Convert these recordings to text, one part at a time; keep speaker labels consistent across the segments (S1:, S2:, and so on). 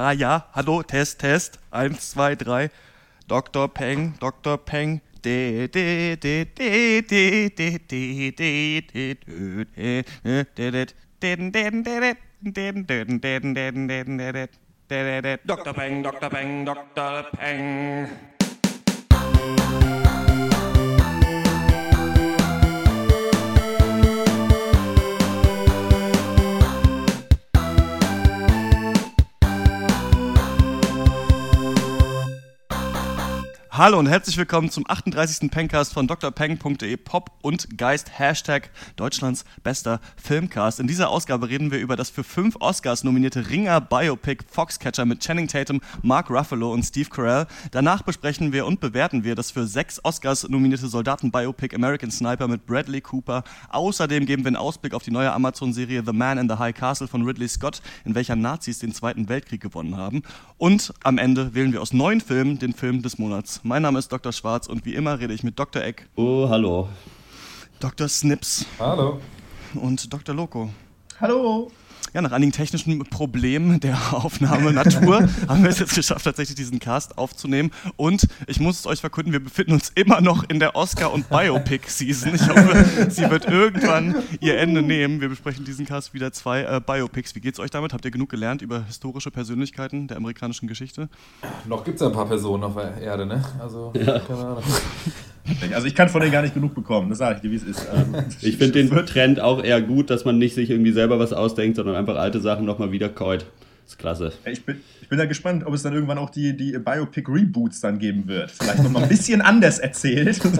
S1: Ah ja, hallo, Test, Test. Eins, zwei, drei. Dr. Peng, Dr. Peng.
S2: Dr. Peng, Dr. Peng, Dr. Peng.
S1: Hallo und herzlich willkommen zum 38. Pencast von drpeng.de Pop und Geist Hashtag Deutschlands bester Filmcast. In dieser Ausgabe reden wir über das für fünf Oscars nominierte Ringer Biopic Foxcatcher mit Channing Tatum, Mark Ruffalo und Steve Carell. Danach besprechen wir und bewerten wir das für sechs Oscars nominierte Soldaten Biopic American Sniper mit Bradley Cooper. Außerdem geben wir einen Ausblick auf die neue Amazon-Serie The Man in the High Castle von Ridley Scott, in welcher Nazis den Zweiten Weltkrieg gewonnen haben. Und am Ende wählen wir aus neun Filmen den Film des Monats. Mein Name ist Dr. Schwarz und wie immer rede ich mit Dr. Eck,
S3: Oh, hallo.
S1: Dr. Snips
S4: Hallo.
S1: und Dr. Loco.
S5: Hallo.
S1: Ja, nach einigen technischen Problemen der Aufnahme Natur haben wir es jetzt geschafft, tatsächlich diesen Cast aufzunehmen. Und ich muss es euch verkünden, wir befinden uns immer noch in der Oscar- und Biopic-Season. Ich hoffe, sie wird irgendwann ihr Ende nehmen. Wir besprechen diesen Cast wieder zwei äh, Biopics. Wie geht's euch damit? Habt ihr genug gelernt über historische Persönlichkeiten der amerikanischen Geschichte?
S4: Noch gibt es ein paar Personen auf der Erde, ne? Also, keine Ahnung.
S5: Also ich kann von denen gar nicht genug bekommen, das sage ich dir, wie es ist. Ähm,
S3: Ich finde den Trend auch eher gut, dass man nicht sich irgendwie selber was ausdenkt, sondern einfach alte Sachen nochmal wiederkäut. Ist klasse.
S5: Ich bin, ich bin da gespannt, ob es dann irgendwann auch die, die Biopic-Reboots dann geben wird. Vielleicht noch mal ein bisschen anders erzählt.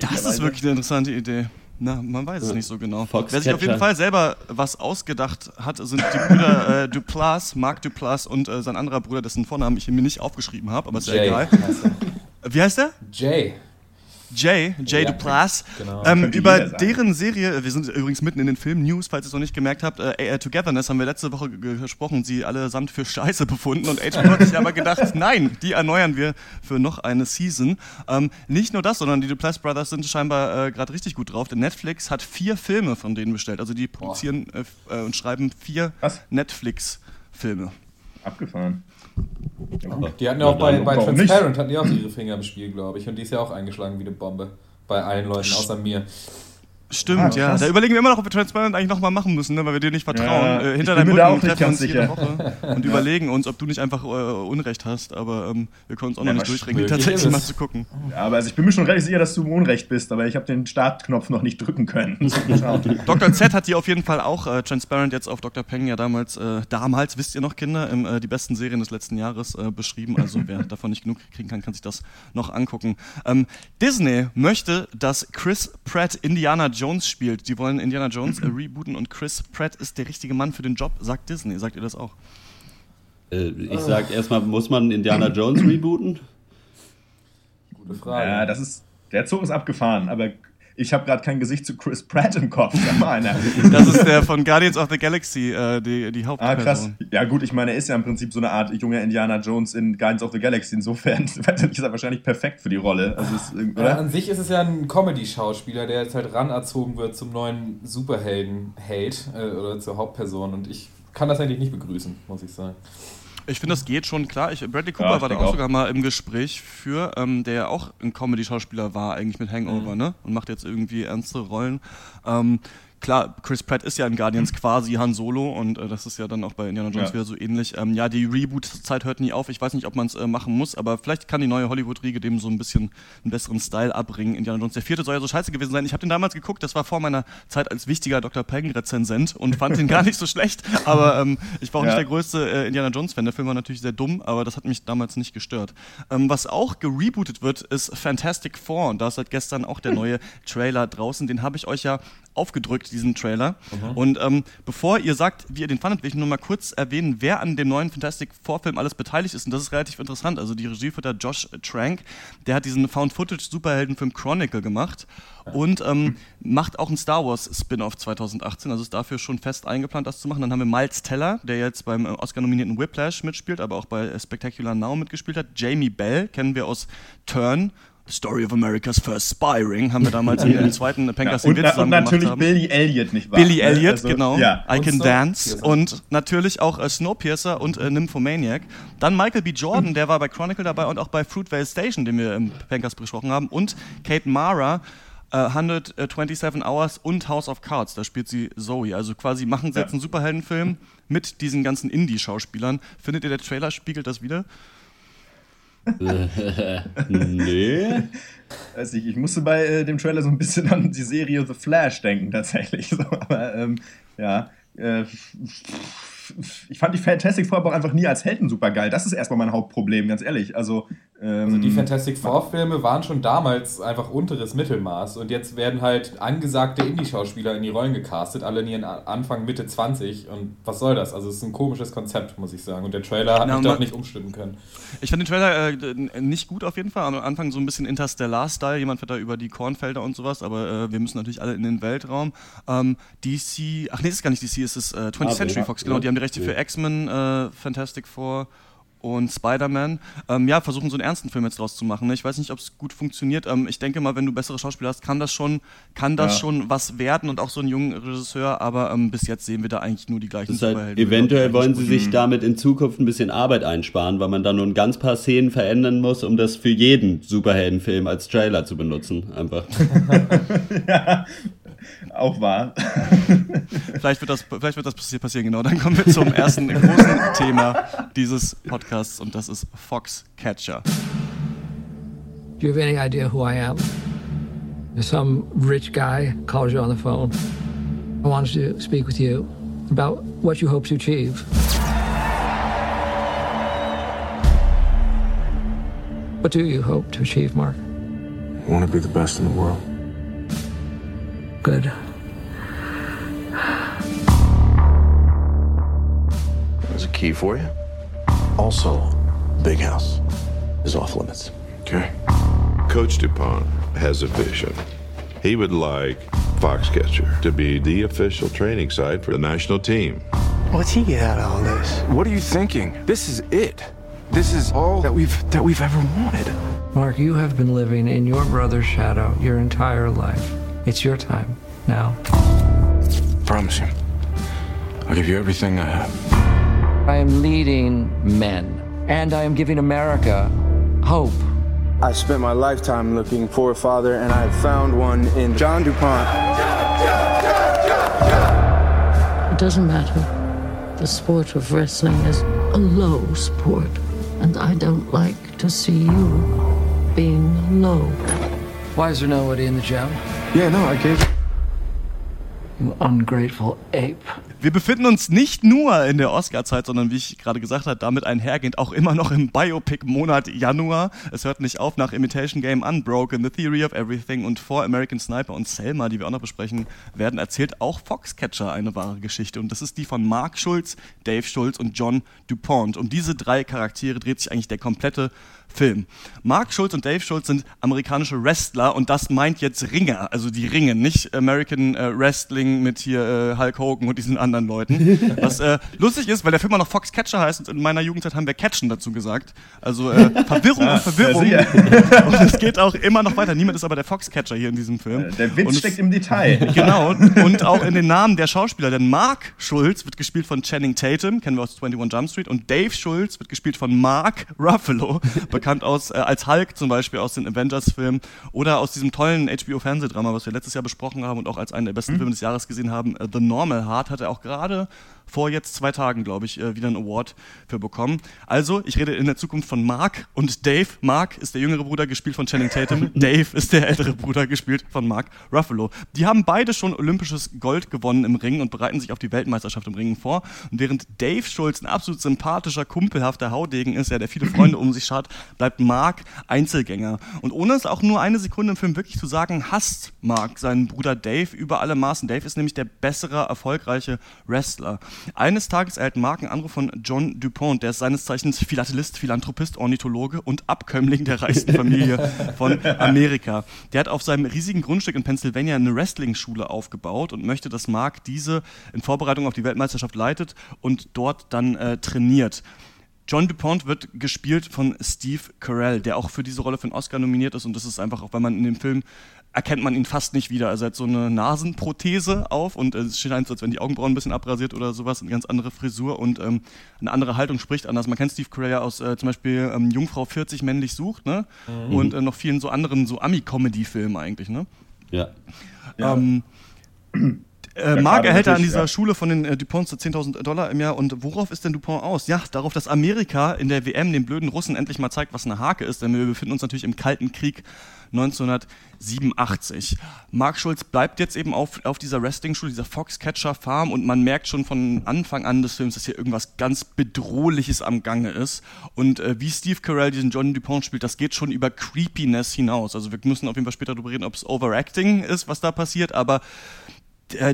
S1: Das ist wirklich eine interessante Idee. Na, man weiß es nicht so genau.
S3: Foxcatcher.
S1: Wer sich auf jeden Fall selber was ausgedacht hat, sind die Brüder äh, Duplass, Marc Duplass und äh, sein anderer Bruder, dessen Vornamen ich mir nicht aufgeschrieben habe, aber ist ja
S4: Jay.
S1: egal.
S4: heißt er.
S1: Wie heißt der?
S4: Jay.
S1: Jay, Jay
S4: Ja,
S1: Duplass.
S4: genau.
S1: Ähm, über deren Serie, wir sind übrigens mitten in den Film-News, falls ihr es noch nicht gemerkt habt, äh, Togetherness haben wir letzte Woche ge- gesprochen sie allesamt für scheiße befunden und HBO hat sich aber gedacht, nein, die erneuern wir für noch eine Season. Ähm, nicht nur das, sondern die Duplass Brothers sind scheinbar äh, gerade richtig gut drauf, denn Netflix hat vier Filme von denen bestellt. Also die produzieren äh, äh, und schreiben vier? Netflix-Filme.
S5: Abgefahren.
S4: Die hatten ja auch bei, bei? Transparent hatten die auch ihre Finger im Spiel, glaube ich. Und die ist ja auch eingeschlagen wie eine Bombe. Bei allen Leuten, außer mir.
S1: Stimmt,
S5: Ah,
S1: ja. Da überlegen wir immer noch, ob wir Transparent eigentlich nochmal machen müssen, ne, weil wir dir nicht vertrauen.
S5: Ja,
S1: äh, hinter deinem Rücken
S5: auch nicht
S1: treffen uns
S5: ganz
S1: jede
S5: sicher.
S1: Woche und überlegen uns, ob du nicht einfach äh, Unrecht hast. Aber ähm, wir können uns auch noch
S5: Ja,
S1: nicht
S5: was
S1: durchringen, tatsächlich mal zu gucken.
S5: Ja, aber also ich bin mir schon relativ sicher, dass du im Unrecht bist, aber ich habe den Startknopf noch nicht drücken können.
S1: Dr. Z hat die auf jeden Fall auch äh, Transparent jetzt auf Dr. Peng ja damals, äh, damals, wisst ihr noch, Kinder, im, äh, die besten Serien des letzten Jahres äh, beschrieben. Also wer davon nicht genug kriegen kann, kann sich das noch angucken. Ähm, Disney möchte, dass Chris Pratt Indiana Jones spielt. Die wollen Indiana Jones äh, rebooten und Chris Pratt ist der richtige Mann für den Job, sagt Disney. Sagt ihr das auch?
S3: Äh, ich sag erstmal, muss man Indiana Jones rebooten?
S4: Gute Frage.
S5: Ja, das ist, der Zug ist abgefahren, aber ich habe gerade kein Gesicht zu Chris Pratt im Kopf. Sag mal einer.
S1: Das ist der von Guardians of the Galaxy, äh, die, die
S5: Ah,
S1: Hauptperson.
S5: krass. Ja, gut, ich meine, er ist ja im Prinzip so eine Art junger Indiana Jones in Guardians of the Galaxy. Insofern ist er wahrscheinlich perfekt für die Rolle. Also ist,
S4: Ja, an sich ist es ja ein Comedy-Schauspieler, der jetzt halt ranerzogen wird zum neuen Superhelden-Held äh, oder zur Hauptperson. Und ich kann das eigentlich nicht begrüßen, muss ich sagen.
S1: Ich finde, das geht schon klar. Ich, Bradley Cooper
S5: Ja,
S1: war da auch,
S5: auch.
S1: sogar mal im Gespräch für, ähm, der ja auch ein Comedy-Schauspieler war, eigentlich mit Hangover, ne? Und macht jetzt irgendwie ernste Rollen. Ähm, klar, Chris Pratt ist ja in Guardians quasi Han Solo und äh, das ist ja dann auch bei Indiana Jones
S5: Ja.
S1: wieder so ähnlich. Ähm, ja, die Reboot-Zeit hört nie auf. Ich weiß nicht, ob man es äh, machen muss, aber vielleicht kann die neue Hollywood-Riege dem so ein bisschen einen besseren Style abbringen. Indiana Jones, der vierte soll ja so scheiße gewesen sein. Ich habe den damals geguckt, das war vor meiner Zeit als wichtiger Dr. Peng-Rezensent und fand den gar nicht so schlecht. Aber ähm, ich war auch
S5: Ja.
S1: nicht der größte äh, Indiana Jones-Fan. Der Film war natürlich sehr dumm, aber das hat mich damals nicht gestört. Ähm, was auch gerebootet wird, ist Fantastic Four. Und da ist seit gestern auch der neue Trailer draußen. Den habe ich euch ja aufgedrückt, diesen Trailer. Und ähm, bevor ihr sagt, wie ihr den fandet, will ich nur mal kurz erwähnen, wer an dem neuen Fantastic Four-Film alles beteiligt ist. Und das ist relativ interessant. Also die Regie führt da Josh Trank. Der hat diesen Found-Footage-Superheldenfilm Chronicle gemacht und ähm, macht auch einen Star Wars Spin-off 2018. Also ist dafür schon fest eingeplant, das zu machen. Dann haben wir Miles Teller, der jetzt beim äh, Oscar-nominierten Whiplash mitspielt, aber auch bei Spectacular Now mitgespielt hat. Jamie Bell kennen wir aus Turn The Story of America's First Spy Ring haben wir damals im zweiten Pankers,
S5: Ja, und,
S1: zusammen
S5: und natürlich
S1: gemacht haben.
S5: Billy Elliot, nicht wahr?
S1: Billy
S5: Ne?
S1: Elliot,
S5: Also,
S1: genau.
S5: Ja.
S1: I
S4: Und
S1: Can Dance.
S4: Snowpiercer.
S1: Und natürlich auch äh, Snowpiercer und äh, Nymphomaniac. Dann Michael B. Jordan, der war bei Chronicle dabei und auch bei Fruitvale Station, den wir im Pankers besprochen haben. Und Kate Mara. äh, 127 Hours und House of Cards, da spielt sie Zoe. Also quasi machen sie
S5: Ja.
S1: jetzt einen Superheldenfilm mit diesen ganzen Indie-Schauspielern. Findet ihr, der Trailer spiegelt das wieder?
S3: Nee.
S5: Weiß nicht, ich musste bei äh, dem Trailer so ein bisschen an die Serie The Flash denken, tatsächlich. So, aber ähm, ja, äh, ich fand die Fantastic Four aber auch einfach nie als Helden super geil. Das ist erstmal mein Hauptproblem, ganz ehrlich. Also,
S4: Also die Fantastic Four-Filme waren schon damals einfach unteres Mittelmaß und jetzt werden halt angesagte Indie-Schauspieler in die Rollen gecastet, alle in ihren Anfang, Mitte 20 und was soll das? Also es ist ein komisches Konzept, muss ich sagen und der Trailer hat
S1: Na,
S4: mich dort nicht umstimmen können.
S1: Ich fand den Trailer äh, nicht gut auf jeden Fall. Am Anfang so ein bisschen Interstellar-Style. Jemand fährt da über die Kornfelder und sowas, aber äh, wir müssen natürlich alle in den Weltraum. Ähm, DC, ach nee, das ist gar nicht DC, es ist äh, 20th
S3: Marvel,
S1: Century. Fox, genau. Die haben die Rechte für. X-Men, äh, Fantastic Four und Spider-Man. Ähm, ja, versuchen so einen ernsten Film jetzt draus zu machen. Ne? Ich weiß nicht, ob es gut funktioniert. Ähm, ich denke mal, wenn du bessere Schauspieler hast, kann das schon, kann das
S5: Ja.
S1: schon was werden und auch so einen jungen Regisseur. Aber ähm, bis jetzt sehen wir da eigentlich nur die gleichen
S3: halt,
S1: Superhelden.
S3: eventuell wollen sie
S1: Mhm.
S3: sich damit in Zukunft ein bisschen Arbeit einsparen, weil man dann nur ein ganz paar Szenen verändern muss, um das für jeden Superheldenfilm als Trailer zu benutzen. Einfach.
S5: auch wahr.
S1: Vielleicht wird das, vielleicht wird das passi- passieren, genau. Dann kommen wir zum ersten großen Thema dieses Podcasts und das ist Foxcatcher.
S6: Do you have any idea who I am? Some rich guy calls you on the phone. I wanted to speak with you about what you hope to achieve. What do you hope to achieve, Mark?
S7: I want to be the best in the world.
S6: Good.
S7: Key for you. Also, big house is off limits. Okay.
S8: Coach DuPont has a vision. He would like Foxcatcher to be the official training site for the national team.
S7: What's he get out of all this? What are you thinking? This is it. This is all that we've that we've ever wanted.
S6: Mark, you have been living in your brother's shadow your entire life. It's your time now.
S7: Promise you. I'll give you everything I have.
S6: I am leading men, and I am giving America hope.
S9: I spent my lifetime looking for a father, and I have found one in John DuPont.
S10: It doesn't matter. The sport of wrestling is a low sport, and I don't like to see you being low.
S6: Why is there nobody in the gym?
S7: Yeah, no, I gave.
S6: You ungrateful ape.
S1: Wir befinden uns nicht nur in der Oscar-Zeit, sondern wie ich gerade gesagt habe, damit einhergehend auch immer noch im Biopic-Monat Januar. Es hört nicht auf nach Imitation Game, Unbroken, The Theory of Everything und For American Sniper und Selma, die wir auch noch besprechen werden, erzählt auch Foxcatcher eine wahre Geschichte. Und das ist die von Mark Schulz, Dave Schulz und John DuPont. Um diese drei Charaktere dreht sich eigentlich der komplette Film. Mark Schulz und Dave Schulz sind amerikanische Wrestler und das meint jetzt Ringer, also die ringen, nicht American äh, Wrestling mit hier äh, Hulk Hogan und diesen anderen Leuten. Was äh, lustig ist, weil der Film auch noch Fox Catcher heißt und in meiner Jugendzeit haben wir Catchen dazu gesagt. Also äh, Verwirrung und Verwirrung.
S5: ja,
S1: und es geht auch immer noch weiter. Niemand ist aber der Fox Catcher hier in diesem Film.
S5: Der Witz
S1: Und es-
S5: steckt im Detail.
S1: Genau, und auch in den Namen der Schauspieler. Denn Mark Schulz wird gespielt von Channing Tatum, kennen wir aus 21 Jump Street, und Dave Schulz wird gespielt von Mark Ruffalo, bekannt aus, äh, als Hulk zum Beispiel aus den Avengers-Filmen oder aus diesem tollen HBO-Fernsehdrama, was wir letztes Jahr besprochen haben und auch als einen der besten Filme des Jahres gesehen haben, äh, The Normal Heart, hat er auch gerade vor jetzt zwei Tagen, glaube ich, äh, wieder einen Award für bekommen. Also, ich rede in der Zukunft von Mark und Dave. Mark ist der jüngere Bruder, gespielt von Channing Tatum. Dave ist der ältere Bruder, gespielt von Mark Ruffalo. Die haben beide schon olympisches Gold gewonnen im Ring und bereiten sich auf die Weltmeisterschaft im Ringen vor. Und während Dave Schulz ein absolut sympathischer, kumpelhafter Haudegen ist, ja, der viele Freunde um sich schart, bleibt Mark Einzelgänger. Und ohne es auch nur eine Sekunde im Film wirklich zu sagen, hasst Mark seinen Bruder Dave über alle Maßen. Dave ist nämlich der bessere, erfolgreiche Wrestler. Eines Tages erhält Mark einen Anruf von John DuPont, der ist seines Zeichens Philatelist, Philanthropist, Ornithologe und Abkömmling der reichsten Familie von Amerika. Der hat auf seinem riesigen Grundstück in Pennsylvania eine Wrestling-Schule aufgebaut und möchte, dass Mark diese in Vorbereitung auf die Weltmeisterschaft leitet und dort dann äh, trainiert. John DuPont wird gespielt von Steve Carell, der auch für diese Rolle für einen Oscar nominiert ist und das ist einfach auch, weil man in dem Film erkennt man ihn fast nicht wieder. Also er hat so eine Nasenprothese auf und es scheint so, als wenn die Augenbrauen ein bisschen abrasiert oder sowas, eine ganz andere Frisur und ähm, eine andere Haltung spricht anders. Man kennt Steve Carell ja aus äh, zum Beispiel ähm, Jungfrau 40 männlich sucht, ne? Mhm. Und äh, noch vielen so anderen so Ami-Comedy-Filmen eigentlich, ne?
S3: Ja.
S1: Ähm, äh, Mark erhält er an dieser ja. Schule von den äh, Duponts 10.000 Dollar im Jahr. Und worauf ist denn Dupont aus? Ja, darauf, dass Amerika in der WM den blöden Russen endlich mal zeigt, was eine Hake ist. Denn wir befinden uns natürlich im Kalten Krieg 1987. Mark Schulz bleibt jetzt eben auf, auf dieser Wrestling-Schule, dieser Foxcatcher Farm und man merkt schon von Anfang an des Films, dass hier irgendwas ganz Bedrohliches am Gange ist. Und äh, wie Steve Carell diesen John Dupont spielt, das geht schon über Creepiness hinaus. Also wir müssen auf jeden Fall später darüber reden, ob es Overacting ist, was da passiert, aber äh,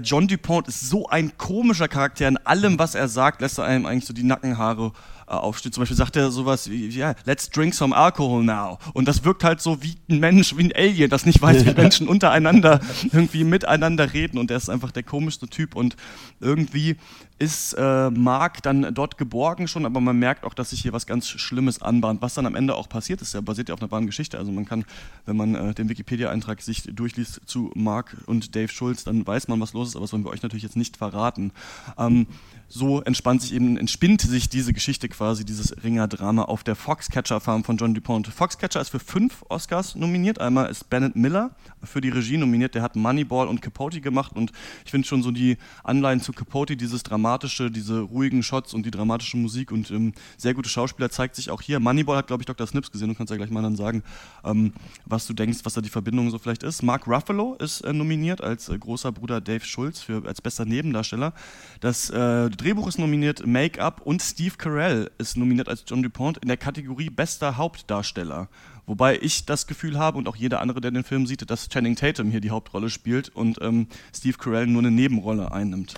S1: John Dupont ist so ein komischer Charakter. In allem, was er sagt, lässt er einem eigentlich so die Nackenhaare äh, aufsteht. Zum Beispiel sagt er sowas wie, ja, let's drink some alcohol now. Und das wirkt halt so wie ein Mensch, wie ein Alien, das nicht weiß, wie Menschen untereinander irgendwie miteinander reden. Und der ist einfach der komischste Typ. Und irgendwie ist äh, Mark dann dort geborgen schon, aber man merkt auch, dass sich hier was ganz Schlimmes anbahnt. Was dann am Ende auch passiert ist, der basiert ja auf einer wahren Geschichte. Also man kann, wenn man äh, den Wikipedia-Eintrag sich durchliest zu Mark und Dave Schulz, dann weiß man, was los ist, aber das wollen wir euch natürlich jetzt nicht verraten. Ähm, so entspannt sich eben, entspinnt sich diese Geschichte quasi, dieses Ringer-Drama auf der Foxcatcher-Farm von John DuPont. Foxcatcher ist für fünf Oscars nominiert. Einmal ist Bennett Miller für die Regie nominiert, der hat Moneyball und Capote gemacht und ich finde schon so die Anleihen zu Capote, dieses dramatische, diese ruhigen Shots und die dramatische Musik und ähm, sehr gute Schauspieler zeigt sich auch hier. Moneyball hat, glaube ich, Dr. Snips gesehen, du kannst ja gleich mal dann sagen, ähm, was du denkst, was da die Verbindung so vielleicht ist. Mark Ruffalo ist äh, nominiert als äh, großer Bruder Dave Schulz für, als bester Nebendarsteller. Das äh, Drehbuch ist nominiert, Make-up und Steve Carell ist nominiert als John DuPont in der Kategorie bester Hauptdarsteller. Wobei ich das Gefühl habe und auch jeder andere, der den Film sieht, dass Channing Tatum hier die Hauptrolle spielt und ähm, Steve Carell nur eine Nebenrolle einnimmt.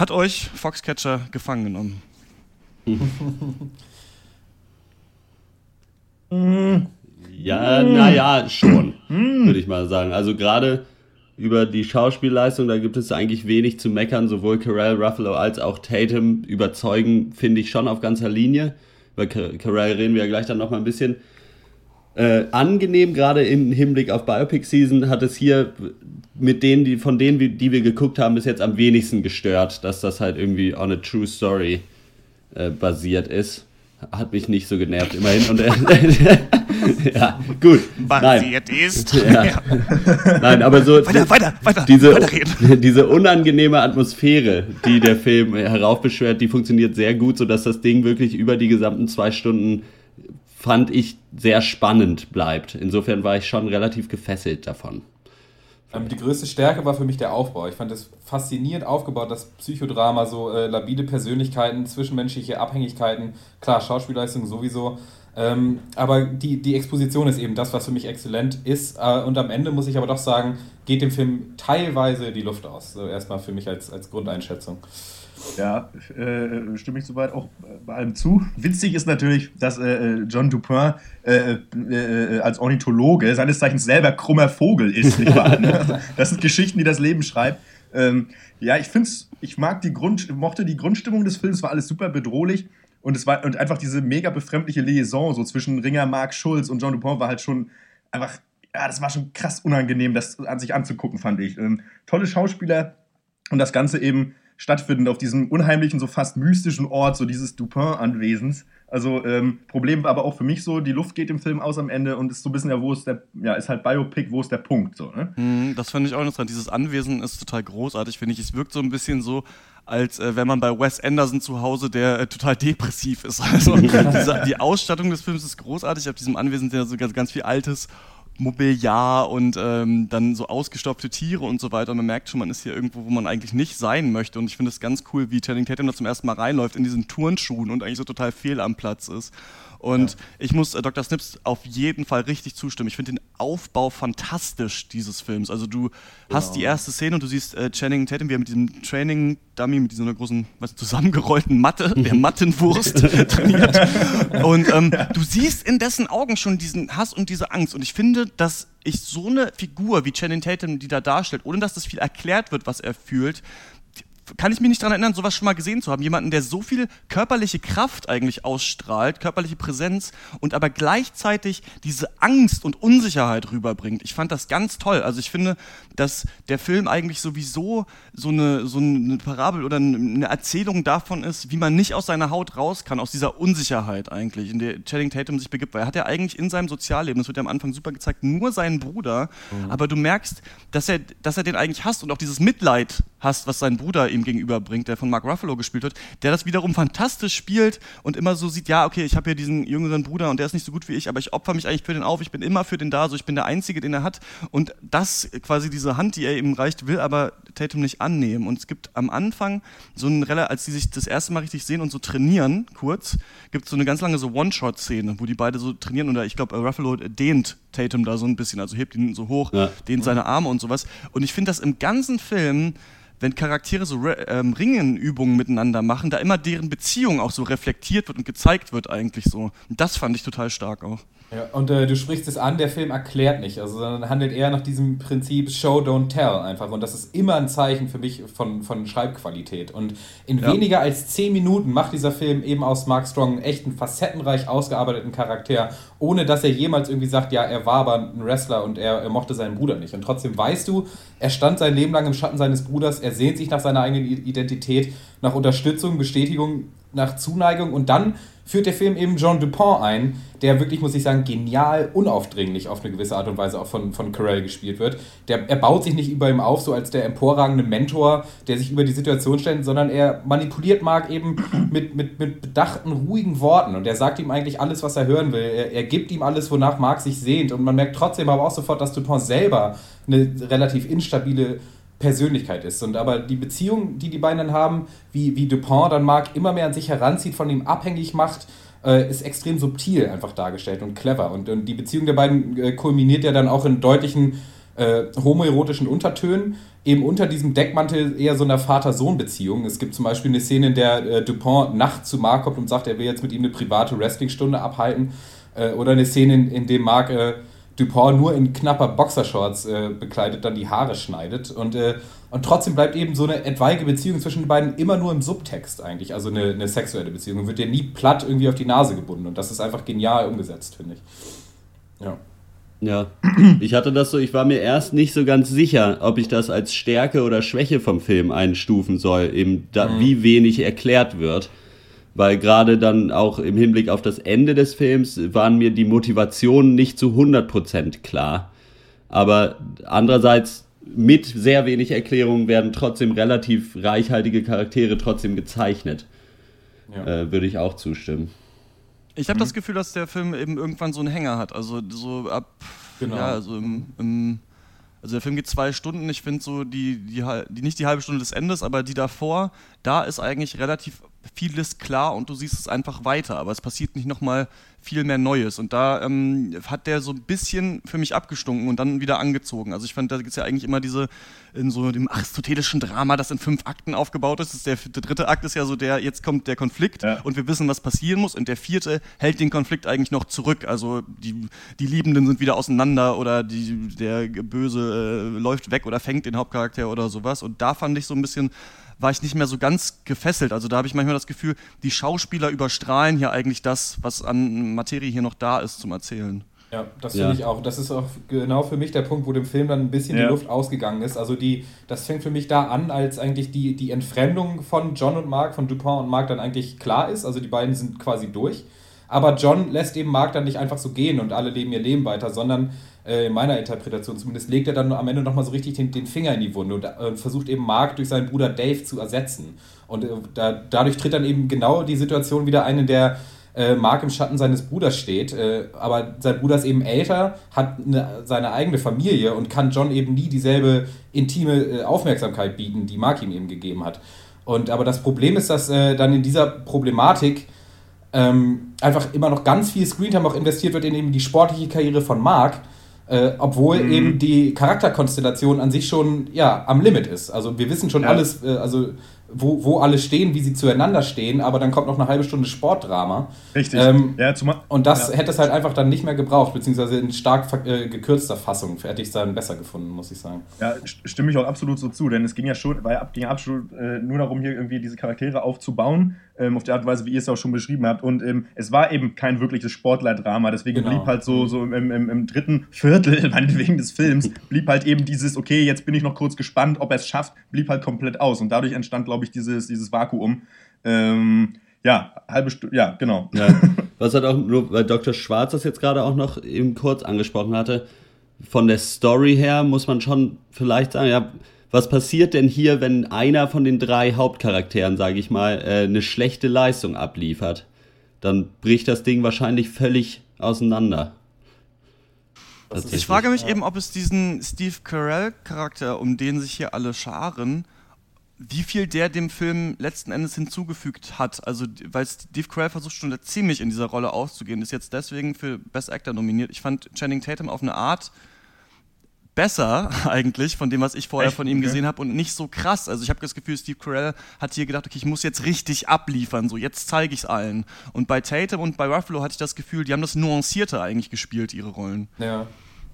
S1: Hat euch Foxcatcher gefangen genommen?
S3: ja, naja, schon, würde ich mal sagen. Also gerade über die Schauspielleistung, da gibt es eigentlich wenig zu meckern. Sowohl Carell, Ruffalo als auch Tatum überzeugen, finde ich schon auf ganzer Linie. Über Carell reden wir ja gleich dann noch mal ein bisschen. Äh, angenehm, gerade im Hinblick auf Biopic Season, hat es hier mit denen, die, von denen, die wir geguckt haben, bis jetzt am wenigsten gestört, dass das halt irgendwie on a true story äh, basiert ist hat mich nicht so genervt, immerhin. Und, äh, ja, gut.
S1: Basiert Nein. ist.
S3: Ja. Nein, aber so.
S1: Weiter, weiter, weiter.
S3: Diese, diese unangenehme Atmosphäre, die der Film heraufbeschwört, die funktioniert sehr gut, sodass das Ding wirklich über die gesamten zwei Stunden, fand ich, sehr spannend bleibt. Insofern war ich schon relativ gefesselt davon.
S4: Ähm, die größte Stärke war für mich der Aufbau. Ich fand es faszinierend aufgebaut, das Psychodrama, so äh, labile Persönlichkeiten, zwischenmenschliche Abhängigkeiten, klar, Schauspielleistung sowieso. Ähm, aber die, die Exposition ist eben das, was für mich exzellent ist. Äh, und am Ende muss ich aber doch sagen, geht dem Film teilweise die Luft aus. So erstmal für mich als, als Grundeinschätzung.
S5: Ja, äh, stimme ich soweit auch bei allem zu. Witzig ist natürlich, dass äh, John Dupin äh, äh, als Ornithologe seines Zeichens selber krummer Vogel ist. Nicht wahr? das sind Geschichten, die das Leben schreibt. Ähm, ja, ich finde ich mag die Grund, mochte die Grundstimmung des Films, war alles super bedrohlich. Und es war und einfach diese mega befremdliche Liaison so zwischen Ringer Mark Schulz und John Dupont war halt schon einfach, ja, das war schon krass unangenehm, das an sich anzugucken, fand ich. Ähm, tolle Schauspieler und das Ganze eben stattfinden auf diesem unheimlichen, so fast mystischen Ort, so dieses Dupin-Anwesens. Also ähm, Problem war aber auch für mich so, die Luft geht im Film aus am Ende und ist so ein bisschen ja, wo ist der, ja, ist halt Biopic, wo ist der Punkt, so, ne?
S1: Mhm, das fand ich auch interessant. Dieses Anwesen ist total großartig, finde ich. Es wirkt so ein bisschen so, als äh, wenn man bei Wes Anderson zu Hause, der äh, total depressiv ist. Also diese, die Ausstattung des Films ist großartig. Auf diesem Anwesen sind ja so ganz, ganz viel Altes Mobiliar und ähm, dann so ausgestopfte Tiere und so weiter. Und man merkt schon, man ist hier irgendwo, wo man eigentlich nicht sein möchte. Und ich finde es ganz cool, wie Channing Tatum da zum ersten Mal reinläuft in diesen Turnschuhen und eigentlich so total fehl am Platz ist. Und ja. ich muss äh, Dr. Snips auf jeden Fall richtig zustimmen. Ich finde den Aufbau fantastisch dieses Films. Also du genau. hast die erste Szene und du siehst äh, Channing Tatum, wie er mit diesem Training-Dummy, mit dieser großen, was, zusammengerollten Matte, der Mattenwurst trainiert. Und ähm, du siehst in dessen Augen schon diesen Hass und diese Angst. Und ich finde, dass ich so eine Figur wie Channing Tatum, die da darstellt, ohne dass das viel erklärt wird, was er fühlt, kann ich mich nicht daran erinnern, sowas schon mal gesehen zu haben. Jemanden, der so viel körperliche Kraft eigentlich ausstrahlt, körperliche Präsenz und aber gleichzeitig diese Angst und Unsicherheit rüberbringt. Ich fand das ganz toll. Also ich finde, dass der Film eigentlich sowieso so eine, so eine Parabel oder eine Erzählung davon ist, wie man nicht aus seiner Haut raus kann, aus dieser Unsicherheit eigentlich, in der Channing Tatum sich begibt. Weil er hat ja eigentlich in seinem Sozialleben, das wird ja am Anfang super gezeigt, nur seinen Bruder. Mhm. Aber du merkst, dass er, dass er den eigentlich hasst und auch dieses Mitleid hasst, was sein Bruder ihm gegenüberbringt, der von Mark Ruffalo gespielt wird, der das wiederum fantastisch spielt und immer so sieht, ja, okay, ich habe hier diesen jüngeren Bruder und der ist nicht so gut wie ich, aber ich opfer mich eigentlich für den auf, ich bin immer für den da, so ich bin der Einzige, den er hat. Und das quasi diese Hand, die er ihm reicht, will aber Tatum nicht annehmen. Und es gibt am Anfang so ein als die sich das erste Mal richtig sehen und so trainieren, kurz, gibt es so eine ganz lange so One-Shot-Szene, wo die beide so trainieren oder ich glaube, Ruffalo dehnt Tatum da so ein bisschen, also hebt ihn so hoch, ja. dehnt seine Arme und sowas. Und ich finde das im ganzen Film wenn Charaktere so ähm, Ringenübungen miteinander machen, da immer deren Beziehung auch so reflektiert wird und gezeigt wird eigentlich so. Und das fand ich total stark auch.
S4: Ja, und äh, du sprichst es an, der Film erklärt nicht, also sondern handelt eher nach diesem Prinzip Show, don't tell einfach. Und das ist immer ein Zeichen für mich von, von Schreibqualität. Und in ja. weniger als zehn Minuten macht dieser Film eben aus Mark Strong einen echten facettenreich ausgearbeiteten Charakter, ohne dass er jemals irgendwie sagt, ja, er war aber ein Wrestler und er, er mochte seinen Bruder nicht. Und trotzdem weißt du, er stand sein Leben lang im Schatten seines Bruders, er sehnt sich nach seiner eigenen Identität, nach Unterstützung, Bestätigung, nach Zuneigung und dann führt der Film eben Jean Dupont ein, der wirklich, muss ich sagen, genial unaufdringlich auf eine gewisse Art und Weise auch von, von Carell gespielt wird. Der, er baut sich nicht über ihm auf, so als der emporragende Mentor, der sich über die Situation stellt, sondern er manipuliert Mark eben mit, mit, mit bedachten, ruhigen Worten und er sagt ihm eigentlich alles, was er hören will. Er, er gibt ihm alles, wonach Mark sich sehnt und man merkt trotzdem aber auch sofort, dass Dupont selber eine relativ instabile Persönlichkeit ist. Und aber die Beziehung, die die beiden dann haben, wie, wie Dupont dann Marc immer mehr an sich heranzieht, von ihm abhängig macht, äh, ist extrem subtil einfach dargestellt und clever. Und, und die Beziehung der beiden äh, kulminiert ja dann auch in deutlichen äh, homoerotischen Untertönen, eben unter diesem Deckmantel eher so einer Vater-Sohn-Beziehung. Es gibt zum Beispiel eine Szene, in der äh, Dupont nachts zu Marc kommt und sagt, er will jetzt mit ihm eine private Wrestlingstunde abhalten. Äh, oder eine Szene, in, in der Marc äh, Dupont nur in knapper Boxershorts äh, bekleidet dann die Haare schneidet. Und, äh, und trotzdem bleibt eben so eine etwaige Beziehung zwischen den beiden immer nur im Subtext eigentlich. Also eine, eine sexuelle Beziehung. Wird ja nie platt irgendwie auf die Nase gebunden. Und das ist einfach genial umgesetzt, finde ich. Ja.
S3: Ja, ich hatte das so, ich war mir erst nicht so ganz sicher, ob ich das als Stärke oder Schwäche vom Film einstufen soll, eben da, mhm. wie wenig erklärt wird weil gerade dann auch im Hinblick auf das Ende des Films waren mir die Motivationen nicht zu 100% klar. Aber andererseits mit sehr wenig Erklärung werden trotzdem relativ reichhaltige Charaktere trotzdem gezeichnet. Ja. Äh, würde ich auch zustimmen.
S1: Ich habe mhm. das Gefühl, dass der Film eben irgendwann so einen Hänger hat. Also so ab, genau. ja, also im, im also der Film geht zwei Stunden. Ich finde so die, die, die, nicht die halbe Stunde des Endes, aber die davor, da ist eigentlich relativ vieles klar und du siehst es einfach weiter, aber es passiert nicht nochmal viel mehr Neues. Und da ähm, hat der so ein bisschen für mich abgestunken und dann wieder angezogen. Also ich fand, da gibt es ja eigentlich immer diese, in so dem aristotelischen Drama, das in fünf Akten aufgebaut ist. Der, der, dritte Akt ist ja so der, jetzt kommt der Konflikt ja. und wir wissen, was passieren muss. Und der vierte hält den Konflikt eigentlich noch zurück. Also die, die Liebenden sind wieder auseinander oder die, der Böse äh, läuft weg oder fängt den Hauptcharakter oder sowas. Und da fand ich so ein bisschen war ich nicht mehr so ganz gefesselt. Also da habe ich manchmal das Gefühl, die Schauspieler überstrahlen hier eigentlich das, was an Materie hier noch da ist zum Erzählen.
S4: Ja, das finde ja. ich auch. Das ist auch genau für mich der Punkt, wo dem Film dann ein bisschen ja. die Luft ausgegangen ist. Also die, das fängt für mich da an, als eigentlich die, die Entfremdung von John und Mark, von Dupont und Mark dann eigentlich klar ist. Also die beiden sind quasi durch. Aber John lässt eben Mark dann nicht einfach so gehen und alle leben ihr Leben weiter, sondern äh, in meiner Interpretation zumindest, legt er dann am Ende nochmal so richtig den, den, Finger in die Wunde und äh, versucht eben Mark durch seinen Bruder Dave zu ersetzen. Und äh, da, dadurch tritt dann eben genau die Situation wieder ein, in der äh, Mark im Schatten seines Bruders steht. Äh, aber sein Bruder ist eben älter, hat eine, seine eigene Familie und kann John eben nie dieselbe intime äh, Aufmerksamkeit bieten, die Mark ihm eben gegeben hat. Und aber das Problem ist, dass dann in dieser Problematik ähm, einfach immer noch ganz viel Screentime auch investiert wird in eben die sportliche Karriere von Mark äh, obwohl mhm. eben die Charakterkonstellation an sich schon ja, am Limit ist. Also wir wissen schon ja. alles, äh, also wo, wo alle stehen, wie sie zueinander stehen, aber dann kommt noch eine halbe Stunde Sportdrama.
S5: Richtig.
S4: Ähm,
S5: ja, zumal,
S4: und das
S5: ja.
S4: hätte es halt einfach dann nicht mehr gebraucht, beziehungsweise in stark äh, gekürzter Fassung hätte ich es dann besser gefunden, muss ich sagen.
S5: Ja, stimme ich auch absolut so zu, denn es ging ja schon, weil ging ja absolut äh, nur darum, hier irgendwie diese Charaktere aufzubauen, ähm, auf die Art und Weise, wie ihr es auch schon beschrieben habt. Und ähm, es war eben kein wirkliches Sportlerdrama, deswegen
S4: Genau.
S5: blieb halt so, so im, im, im dritten Viertel, meinetwegen des Films, blieb halt eben dieses, okay, jetzt bin ich noch kurz gespannt, ob er es schafft, blieb halt komplett aus. Und dadurch entstand, glaube ich, dieses, dieses Vakuum. Ähm, ja, halbe Stunde, ja, genau.
S3: Ja. Was hat auch nur, weil Dr. Schwarz das jetzt gerade auch noch eben kurz angesprochen hatte, von der Story her muss man schon vielleicht sagen, ja, was passiert denn hier, wenn einer von den drei Hauptcharakteren, sage ich mal, äh, eine schlechte Leistung abliefert? Dann bricht das Ding wahrscheinlich völlig auseinander.
S1: Ich frage mich eben, ob es diesen Steve Carell-Charakter, um den sich hier alle scharen, wie viel der dem Film letzten Endes hinzugefügt hat. Also, weil Steve Carell versucht schon ziemlich in dieser Rolle auszugehen, ist jetzt deswegen für Best Actor nominiert. Ich fand Channing Tatum auf eine Art besser eigentlich von dem, was ich vorher
S5: Echt?
S1: von ihm
S5: Okay.
S1: gesehen habe und nicht so krass. Also ich habe das Gefühl, Steve Carell hat hier gedacht, okay, ich muss jetzt richtig abliefern, so jetzt zeige ich es allen. Und bei Tatum und bei Ruffalo hatte ich das Gefühl, die haben das nuancierter eigentlich gespielt, ihre Rollen.
S4: Ja,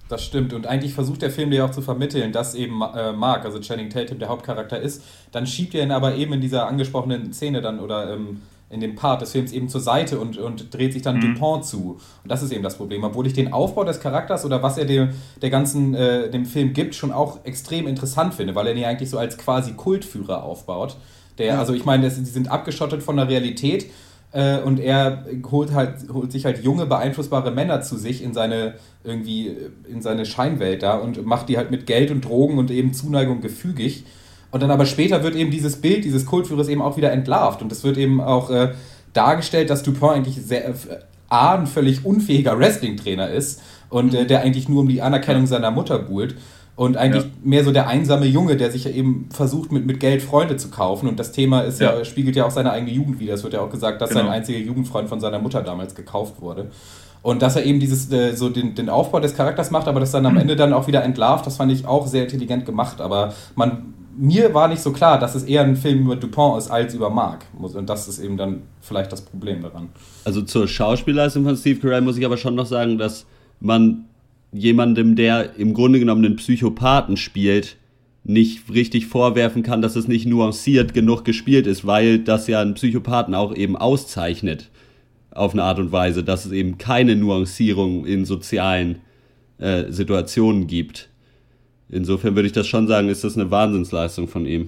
S4: das stimmt. Und eigentlich versucht der Film dir auch zu vermitteln, dass eben äh, Mark, also Channing Tatum, der Hauptcharakter ist. Dann schiebt er ihn aber eben in dieser angesprochenen Szene dann oder ähm, in dem Part des Films eben zur Seite und, und dreht sich dann Dupont zu. Und das ist eben das Problem. Obwohl ich den Aufbau des Charakters oder was er dem, der ganzen, äh, dem Film gibt, schon auch extrem interessant finde, weil er ihn ja eigentlich so als quasi Kultführer aufbaut. Der, also ich meine, das- die sind abgeschottet von der Realität äh, und er holt halt holt sich halt junge beeinflussbare Männer zu sich in seine irgendwie äh, in seine Scheinwelt da und macht die halt mit Geld und Drogen und eben Zuneigung gefügig und dann aber später wird eben dieses Bild dieses Kultführers eben auch wieder entlarvt und es wird eben auch äh, dargestellt, dass Dupont eigentlich sehr äh, A, ein völlig unfähiger Wrestling-Trainer ist und äh, der eigentlich nur um die Anerkennung seiner Mutter buhlt und eigentlich
S5: Ja.
S4: mehr so der einsame Junge, der sich ja eben versucht, mit, mit Geld Freunde zu kaufen. Und das Thema ist ja.
S5: Ja.
S4: spiegelt ja auch seine eigene Jugend wider. Es wird ja auch gesagt, dass
S5: Genau.
S4: sein einziger Jugendfreund von seiner Mutter damals gekauft wurde. Und dass er eben dieses, äh, so den, den Aufbau des Charakters macht, aber das dann am Ende dann auch wieder entlarvt, das fand ich auch sehr intelligent gemacht. Aber man, mir war nicht so klar, dass es eher ein Film über Dupont ist als über Mark. Und das ist eben dann vielleicht das Problem daran.
S3: Also zur Schauspielleistung von Steve Carell muss ich aber schon noch sagen, dass man jemandem, der im Grunde genommen einen Psychopathen spielt, nicht richtig vorwerfen kann, dass es nicht nuanciert genug gespielt ist, weil das ja einen Psychopathen auch eben auszeichnet auf eine Art und Weise, dass es eben keine Nuancierung in sozialen äh, Situationen gibt. Insofern würde ich das schon sagen, ist das eine Wahnsinnsleistung von ihm.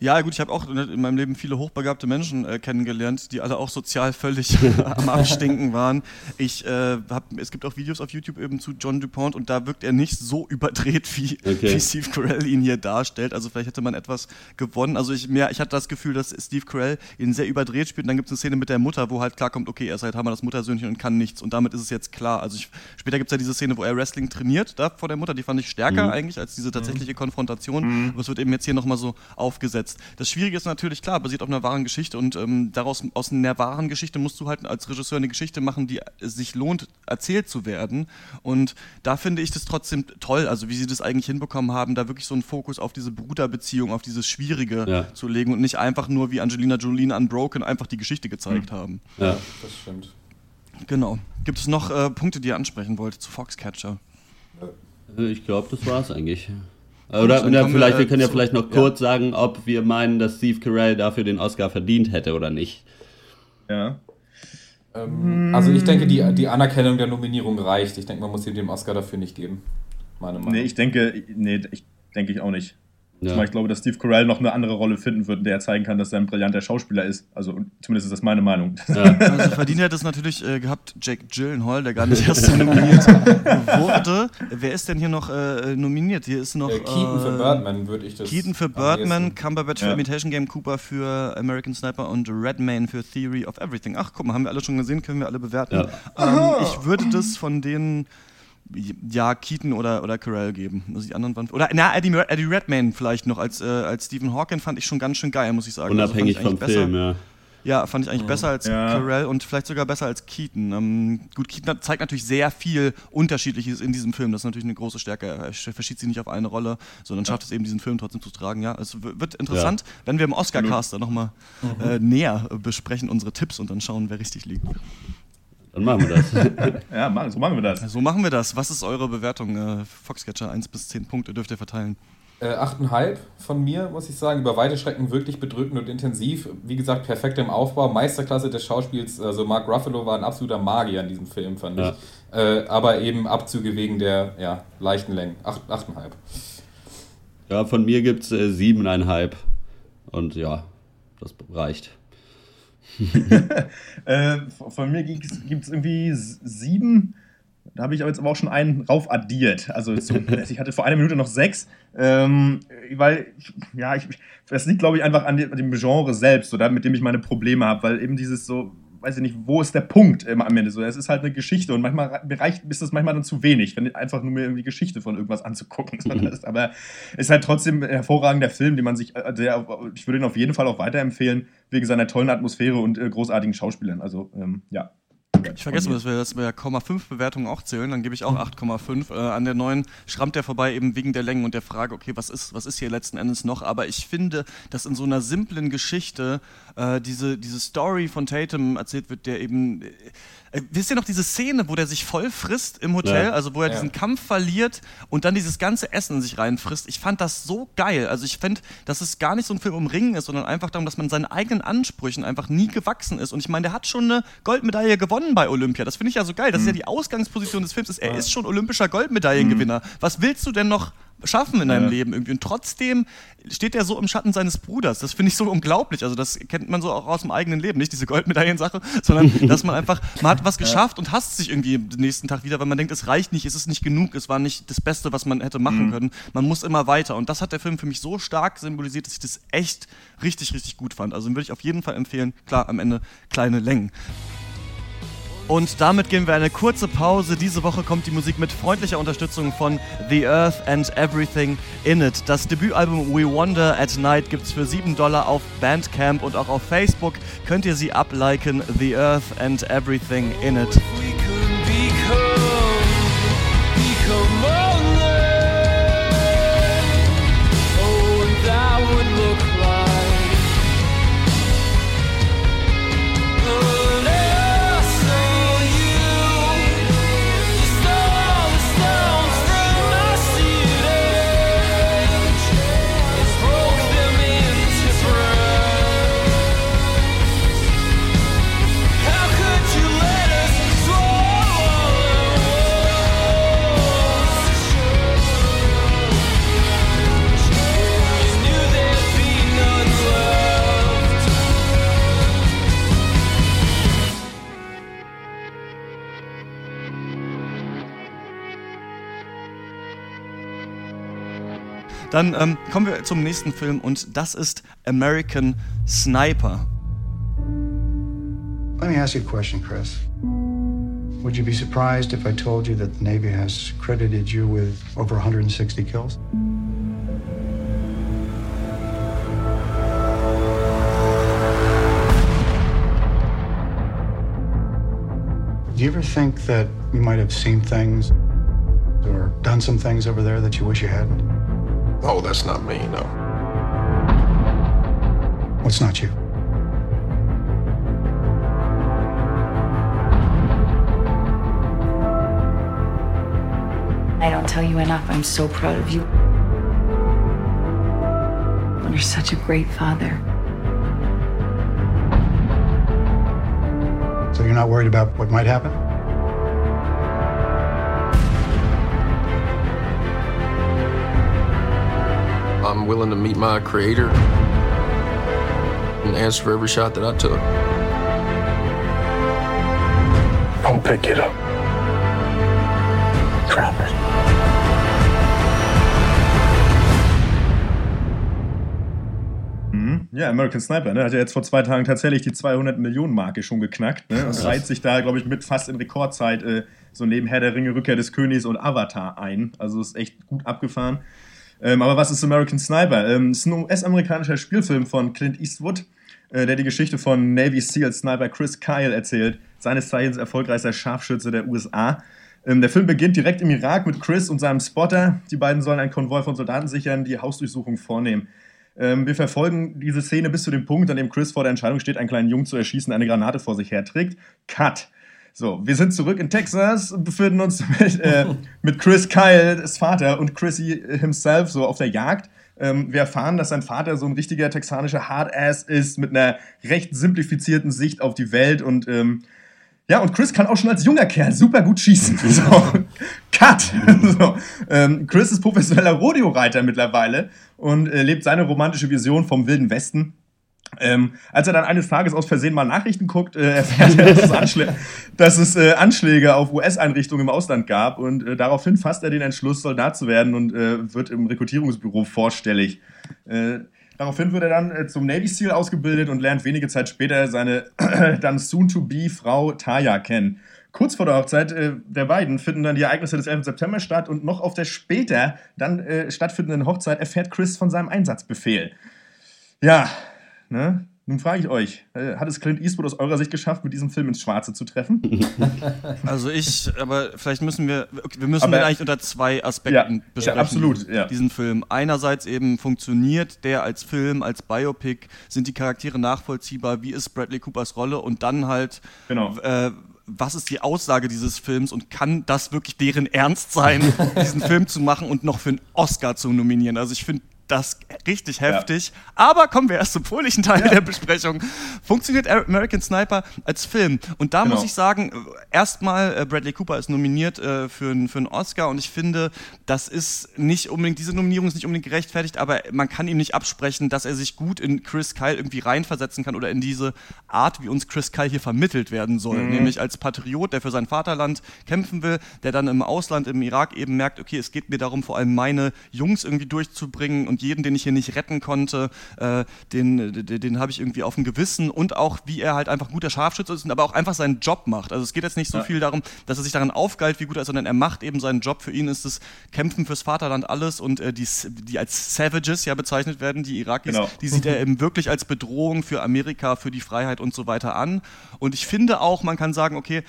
S1: Ja, gut, ich habe auch in meinem Leben viele hochbegabte Menschen äh, kennengelernt, die alle auch sozial völlig am Abstinken waren. Ich äh, hab, es gibt auch Videos auf YouTube eben zu John DuPont und da wirkt er nicht so überdreht, wie,
S3: Okay.
S1: wie Steve Carell ihn hier darstellt. Also vielleicht hätte man etwas gewonnen. Also ich, mehr, ich hatte das Gefühl, dass Steve Carell ihn sehr überdreht spielt und dann gibt es eine Szene mit der Mutter, wo halt klarkommt, okay, er ist halt Hammer das Muttersöhnchen und kann nichts und damit ist es jetzt klar. Also ich, später gibt es ja diese Szene, wo er Wrestling trainiert, da vor der Mutter, die fand ich stärker
S3: Mhm.
S1: eigentlich als diese tatsächliche Konfrontation. Aber es wird eben jetzt hier nochmal so aufgesetzt. Das Schwierige ist natürlich, klar, basiert auf einer wahren Geschichte und ähm, daraus, aus einer wahren Geschichte musst du halt als Regisseur eine Geschichte machen, die es sich lohnt, erzählt zu werden. Und da finde ich das trotzdem toll, also wie sie das eigentlich hinbekommen haben, da wirklich so einen Fokus auf diese Bruderbeziehung, auf dieses Schwierige
S3: Ja.
S1: zu legen und nicht einfach nur wie Angelina Jolie in Unbroken einfach die Geschichte gezeigt haben.
S3: Ja.
S4: Das stimmt.
S1: Genau. Gibt es noch äh, Punkte, die ihr ansprechen wollt zu Foxcatcher?
S3: Äh, Ich glaube, das war's eigentlich. Oder ja, vielleicht, wir können ja vielleicht noch
S1: ja.
S3: kurz sagen, ob wir meinen, dass Steve Carell dafür den Oscar verdient hätte oder nicht.
S5: Ja.
S4: Ähm, also ich denke, die, die Anerkennung der Nominierung reicht. Ich denke, man muss ihm den Oscar dafür nicht geben. Meine Meinung.
S5: Nee, ich denke, nee, ich denke ich auch nicht.
S3: Ja.
S5: Ich glaube, dass Steve Carell noch eine andere Rolle finden wird, in der er zeigen kann, dass er ein brillanter Schauspieler ist. Also zumindest ist das meine Meinung.
S1: Also verdient hätte es natürlich äh, gehabt Jake Gyllenhaal, der gar nicht erst nominiert wurde. Wer ist denn hier noch äh, nominiert? Hier ist noch
S4: Äh, Keaton für
S1: äh,
S4: Birdman würde ich das.
S1: Keaton für Birdman, Cumberbatch für
S5: Ja.
S1: Imitation Game, Cooper für American Sniper und Redmayne für Theory of Everything. Ach, guck mal, haben wir alle schon gesehen, können wir alle bewerten.
S3: Ja.
S1: Ähm, ich würde das von denen ja Keaton oder, oder Carell geben. Also die anderen waren oder na Eddie, Eddie Redmayne vielleicht noch als äh, als Stephen Hawking fand ich schon ganz schön geil, muss ich sagen. Also
S3: Unabhängig
S1: ich
S3: vom
S1: eigentlich
S3: Film, ja.
S1: Ja, fand ich eigentlich besser als
S5: Ja.
S1: Carell und vielleicht sogar besser als Keaton. Ähm, gut, Keaton zeigt natürlich sehr viel Unterschiedliches in diesem Film. Das ist natürlich eine große Stärke. Er verschiebt sich nicht auf eine Rolle, sondern schafft es eben, diesen Film trotzdem zu tragen. Ja, es wird interessant, wenn wir im Oscar-Caster nochmal äh, näher äh, besprechen, unsere Tipps und dann schauen, wer richtig liegt.
S3: Dann machen wir das.
S5: Ja, so machen wir das.
S1: So machen wir das. Was ist eure Bewertung? Äh, Foxcatcher 1 bis 10 Punkte dürft ihr verteilen.
S4: Äh, 8,5 von mir, muss ich sagen. Über weite Strecken wirklich bedrückend und intensiv. Wie gesagt, perfekt im Aufbau. Meisterklasse des Schauspiels. Also Mark Ruffalo war ein absoluter Magier in diesem Film, fand
S3: Ja.
S4: ich. Äh, aber eben Abzüge wegen der ja, leichten Längen. 8, 8,5.
S3: ja, von mir gibt es äh, siebeneinhalb. Und ja, das reicht.
S5: Äh, von mir gibt es irgendwie sieben. Da habe ich aber jetzt aber auch schon einen rauf addiert. Also ich hatte vor einer Minute noch sechs. Ähm, weil, ja, ich, das liegt, glaube ich, einfach an dem, Genre selbst, da, mit dem ich meine Probleme habe. Weil eben dieses so, weiß ich nicht, wo ist der Punkt immer am Ende? So, es ist halt eine Geschichte und manchmal reicht, ist das manchmal dann zu wenig, wenn einfach nur mir irgendwie Geschichte von irgendwas anzugucken. Ist, aber ist halt trotzdem ein hervorragender Film, den man sich, äh, der, ich würde ihn auf jeden Fall auch weiterempfehlen, wegen seiner tollen Atmosphäre und äh, großartigen Schauspielern. Also, ähm, ja.
S1: Ich vergesse, dass wir, dass wir 0,5 Bewertungen auch zählen, dann gebe ich auch 8,5. Äh, an der neuen schrammt er vorbei eben wegen der Längen und der Frage, okay, was ist, was ist hier letzten Endes noch? Aber ich finde, dass in so einer simplen Geschichte äh, diese, diese Story von Tatum erzählt wird, der eben. Äh, wisst ihr noch diese Szene, wo der sich voll frisst im Hotel,
S3: Ja.
S1: also wo er
S4: Ja.
S1: diesen Kampf verliert und dann dieses ganze Essen in sich reinfrisst? Ich fand das so geil. Also ich finde, dass es gar nicht so ein Film um Ringen ist, sondern einfach darum, dass man seinen eigenen Ansprüchen einfach nie gewachsen ist. Und ich meine, der hat schon eine Goldmedaille gewonnen bei Olympia. Das finde ich ja so geil. Das ist ja die Ausgangsposition des Films. Ist, er ist schon olympischer Goldmedaillengewinner. Was willst du denn noch schaffen in deinem
S5: Ja.
S1: Leben irgendwie? Und trotzdem steht er so im Schatten seines Bruders. Das finde ich so unglaublich. Also das kennt man so auch aus dem eigenen Leben. Nicht diese Goldmedaillensache, sondern dass man einfach, man hat was geschafft und hasst sich irgendwie den nächsten Tag wieder, weil man denkt, es reicht nicht, es ist nicht genug, es war nicht das Beste, was man hätte machen können. Man muss immer weiter. Und das hat der Film für mich so stark symbolisiert, dass ich das echt richtig, richtig gut fand. Also den würde ich auf jeden Fall empfehlen. Klar, am Ende kleine Längen. Und damit gehen wir eine kurze Pause. Diese Woche kommt die Musik mit freundlicher Unterstützung von The Earth and Everything in It. Das Debütalbum We Wander at Night gibt's für 7 Dollar auf Bandcamp und auch auf Facebook könnt ihr sie abliken. The Earth and Everything in It. Dann ähm, kommen wir zum nächsten Film und das ist American Sniper.
S11: Let me ask you a question, Chris. Would you be surprised if I told you that the Navy has credited you with over 160 kills? Do you ever think that you might have seen things or done some things over there that you wish you hadn't?
S7: Oh, that's not me, no.
S11: What's not you?
S12: I don't tell you enough. I'm so proud of you. You're such a great father.
S11: So you're not worried about what might happen?
S7: I'm willing to meet my creator and answer for every shot that I took. I'll pick it up. Drop it.
S5: Mhm. Ja, American Sniper, ne? Hat ja jetzt vor zwei Tagen tatsächlich die 200 Millionen Marke schon geknackt, ne? Und reiht sich da, glaube ich, mit fast in Rekordzeit äh, so neben Herr der Ringe, Rückkehr des Königs und Avatar ein. Also ist echt gut abgefahren. Ähm, aber was ist American Sniper? Ähm, ist ein US-amerikanischer Spielfilm von Clint Eastwood. äh, der die Geschichte von Navy SEAL Sniper Chris Kyle erzählt, seines Zeichens erfolgreichster Scharfschütze der USA. Ähm, der Film beginnt direkt im Irak mit Chris und seinem Spotter. Die beiden sollen ein Konvoi von Soldaten sichern, die Hausdurchsuchung vornehmen. Ähm, wir verfolgen diese Szene bis zu dem Punkt, an dem Chris vor der Entscheidung steht, einen kleinen Jungen zu erschießen, eine Granate vor sich herträgt. Cut. So, wir sind zurück in Texas, befinden uns mit, äh, mit Chris Kyle, das Vater, und Chrissy himself so auf der Jagd. Ähm, wir erfahren, dass sein Vater so ein richtiger texanischer Hardass ist, mit einer recht simplifizierten Sicht auf die Welt und ähm, ja, und Chris kann auch schon als junger Kerl super gut schießen. So, cut! so, ähm, Chris ist professioneller Rodeo-Reiter mittlerweile und äh, lebt seine romantische Vision vom Wilden Westen. Ähm, als er dann eines Tages aus Versehen mal Nachrichten guckt, äh, erfährt er, dass es, Anschlä dass es äh, Anschläge auf US-Einrichtungen im Ausland gab und äh, daraufhin fasst er den Entschluss, Soldat zu werden und äh, wird im Rekrutierungsbüro vorstellig. Äh, daraufhin wird er dann äh, zum Navy SEAL ausgebildet und lernt wenige Zeit später seine dann soon-to-be Frau Taya kennen. Kurz vor der Hochzeit äh, der beiden finden dann die Ereignisse des 11. September statt und noch auf der später dann äh, stattfindenden Hochzeit erfährt Chris von seinem Einsatzbefehl. Ja, ne? Nun frage ich euch, äh, hat es Clint Eastwood aus eurer Sicht geschafft, mit diesem Film ins Schwarze zu treffen?
S1: Also ich, aber vielleicht müssen wir, wir müssen aber, den eigentlich unter zwei Aspekten
S5: ja,
S1: besprechen.
S5: Ja, absolut, ja.
S1: Diesen Film. Einerseits eben funktioniert der als Film, als Biopic, sind die Charaktere nachvollziehbar, wie ist Bradley Coopers Rolle und dann halt,
S5: genau.
S1: äh, was ist die Aussage dieses Films und kann das wirklich deren Ernst sein, diesen Film zu machen und noch für einen Oscar zu nominieren? Also ich finde das richtig heftig. Ja. Aber kommen wir erst zum fröhlichen Teil ja. der Besprechung. Funktioniert American Sniper als Film? Und da genau. muss ich sagen, erstmal, äh, Bradley Cooper ist nominiert äh, für, einen, für einen Oscar und ich finde, das ist nicht unbedingt, diese Nominierung ist nicht unbedingt gerechtfertigt, aber man kann ihm nicht absprechen, dass er sich gut in Chris Kyle irgendwie reinversetzen kann oder in diese Art, wie uns Chris Kyle hier vermittelt werden soll. Mhm. Nämlich als Patriot, der für sein Vaterland kämpfen will, der dann im Ausland, im Irak eben merkt, okay, es geht mir darum, vor allem meine Jungs irgendwie durchzubringen und jeden, den ich hier nicht retten konnte, äh, den, den, den habe ich irgendwie auf dem Gewissen und auch, wie er halt einfach guter Scharfschütze ist und aber auch einfach seinen Job macht. Also es geht jetzt nicht so ja. viel darum, dass er sich daran aufgeilt, wie gut er ist, sondern er macht eben seinen Job. Für ihn ist das Kämpfen fürs Vaterland alles und äh, die, die als Savages ja bezeichnet werden, die Irakis, genau. die sieht er eben wirklich als Bedrohung für Amerika, für die Freiheit und so weiter an. Und ich finde auch, man kann sagen, okay,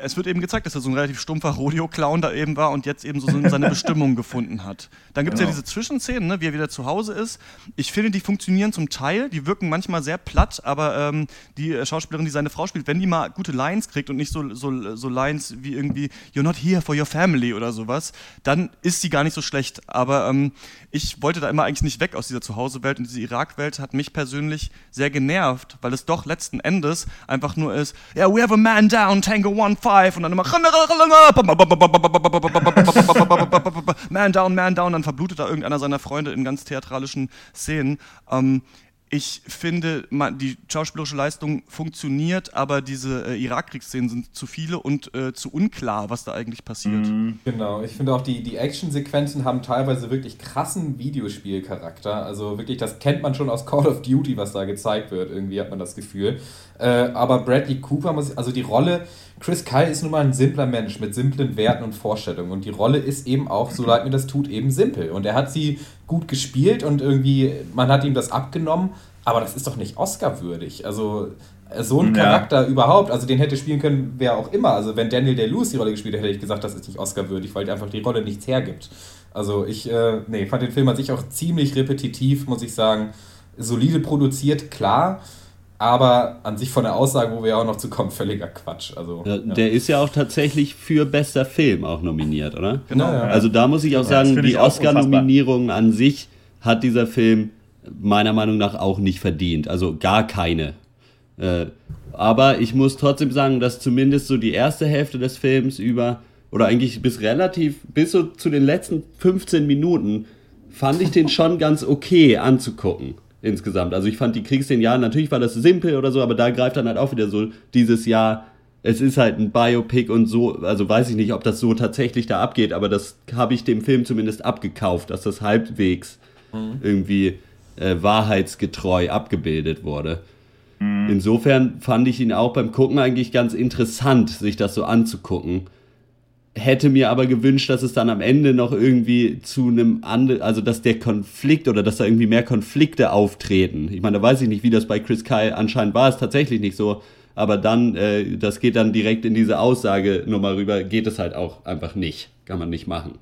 S1: es wird eben gezeigt, dass er so ein relativ stumpfer Rodeo-Clown da eben war und jetzt eben so seine Bestimmung gefunden hat. Dann gibt es genau. ja diese Zwischenszenen, ne, wie er wieder zu Hause ist. Ich finde, die funktionieren zum Teil, die wirken manchmal sehr platt, aber ähm, die äh, Schauspielerin, die seine Frau spielt, wenn die mal gute Lines kriegt und nicht so, so, so Lines wie irgendwie You're not here for your family oder sowas, dann ist sie gar nicht so schlecht. Aber ähm, ich wollte da immer eigentlich nicht weg aus dieser Zuhause-Welt und diese Irak-Welt hat mich persönlich sehr genervt, weil es doch letzten Endes einfach nur ist, yeah, we have a man down, Tango 1-5 und dann immer Man down, man down, dann verblutet da irgendeiner seiner Freunde in ganz theatralischen Szenen. Ähm, ich finde, die schauspielerische Leistung funktioniert, aber diese äh, Irakkriegsszenen sind zu viele und äh, zu unklar, was da eigentlich passiert.
S4: Mhm. Genau, ich finde auch, die, die Actionsequenzen haben teilweise wirklich krassen Videospielcharakter. Also wirklich, das kennt man schon aus Call of Duty, was da gezeigt wird. Irgendwie hat man das Gefühl. Äh, aber Bradley Cooper, muss, also die Rolle, Chris Kyle ist nun mal ein simpler Mensch mit simplen Werten und Vorstellungen. Und die Rolle ist eben auch, so leid mir das tut, eben simpel. Und er hat sie gut gespielt und irgendwie, man hat ihm das abgenommen. Aber das ist doch nicht Oscar-würdig. Also so ein ja. Charakter überhaupt, also den hätte spielen können, wer auch immer. Also wenn Daniel Day-Lewis die Rolle gespielt hätte, hätte ich gesagt, das ist nicht Oscar-würdig, weil einfach die Rolle nichts hergibt. Also ich äh, nee, fand den Film an sich auch ziemlich repetitiv, muss ich sagen. Solide produziert, klar aber an sich von der Aussage, wo wir auch noch zu kommen, völliger Quatsch. Also,
S3: ja, ja. Der ist ja auch tatsächlich für bester Film auch nominiert, oder?
S1: Genau.
S3: Ja. Also da muss ich auch sagen, die Oscar-Nominierung an sich hat dieser Film meiner Meinung nach auch nicht verdient. Also gar keine. Äh, aber ich muss trotzdem sagen, dass zumindest so die erste Hälfte des Films über, oder eigentlich bis relativ, bis so zu den letzten 15 Minuten, fand ich den schon ganz okay anzugucken insgesamt. Also ich fand die Kriegsszenen, ja, natürlich war das simpel oder so, aber da greift dann halt auch wieder so dieses Jahr, es ist halt ein Biopic und so, also weiß ich nicht, ob das so tatsächlich da abgeht, aber das habe ich dem Film zumindest abgekauft, dass das halbwegs mhm. irgendwie äh, wahrheitsgetreu abgebildet wurde. Mhm. Insofern fand ich ihn auch beim Gucken eigentlich ganz interessant, sich das so anzugucken hätte mir aber gewünscht, dass es dann am Ende noch irgendwie zu einem anderen, also dass der Konflikt oder dass da irgendwie mehr Konflikte auftreten. Ich meine, da weiß ich nicht, wie das bei Chris Kyle anscheinend war, ist tatsächlich nicht so. Aber dann, äh, das geht dann direkt in diese Aussage nochmal rüber, geht es halt auch einfach nicht. Kann man nicht machen.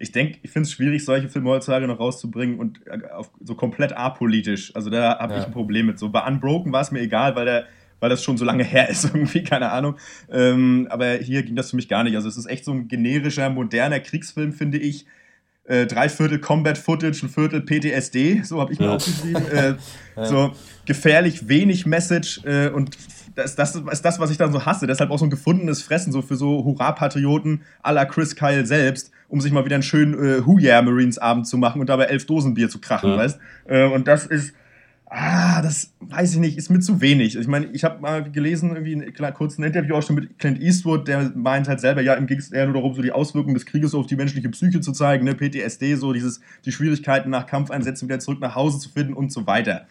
S5: Ich denke, ich finde es schwierig, solche Filme heutzutage noch rauszubringen und äh, auf, so komplett apolitisch. Also da habe
S4: Ja.
S5: ich ein Problem mit. So bei Unbroken war es mir egal, weil der weil das schon so lange her ist, irgendwie, keine Ahnung. Ähm, aber hier ging das für mich gar nicht. Also es ist echt so ein generischer, moderner Kriegsfilm, finde ich. Äh, drei Viertel Combat Footage, ein Viertel PTSD, so habe ich mir
S3: Ja.
S5: aufgeschrieben. Äh,
S4: Ja.
S5: So gefährlich, wenig Message äh, und das, das ist das, was ich dann so hasse. Deshalb auch so ein gefundenes Fressen so für so Hurra-Patrioten à la Chris Kyle selbst, um sich mal wieder einen schönen äh, Who Yeah Marines Abend zu machen und dabei elf Dosen Bier zu krachen,
S3: Ja.
S5: weißt? Äh, und das ist Ah, das weiß ich nicht, ist mir zu wenig. Ich meine, ich habe mal gelesen, irgendwie kle- kurzen Interview auch schon mit Clint Eastwood, der meint halt selber, ja, ihm ging es eher nur darum, so die Auswirkungen des Krieges auf die menschliche Psyche zu zeigen, ne, PTSD, so dieses, die Schwierigkeiten nach Kampfeinsätzen wieder zurück nach Hause zu finden und so weiter.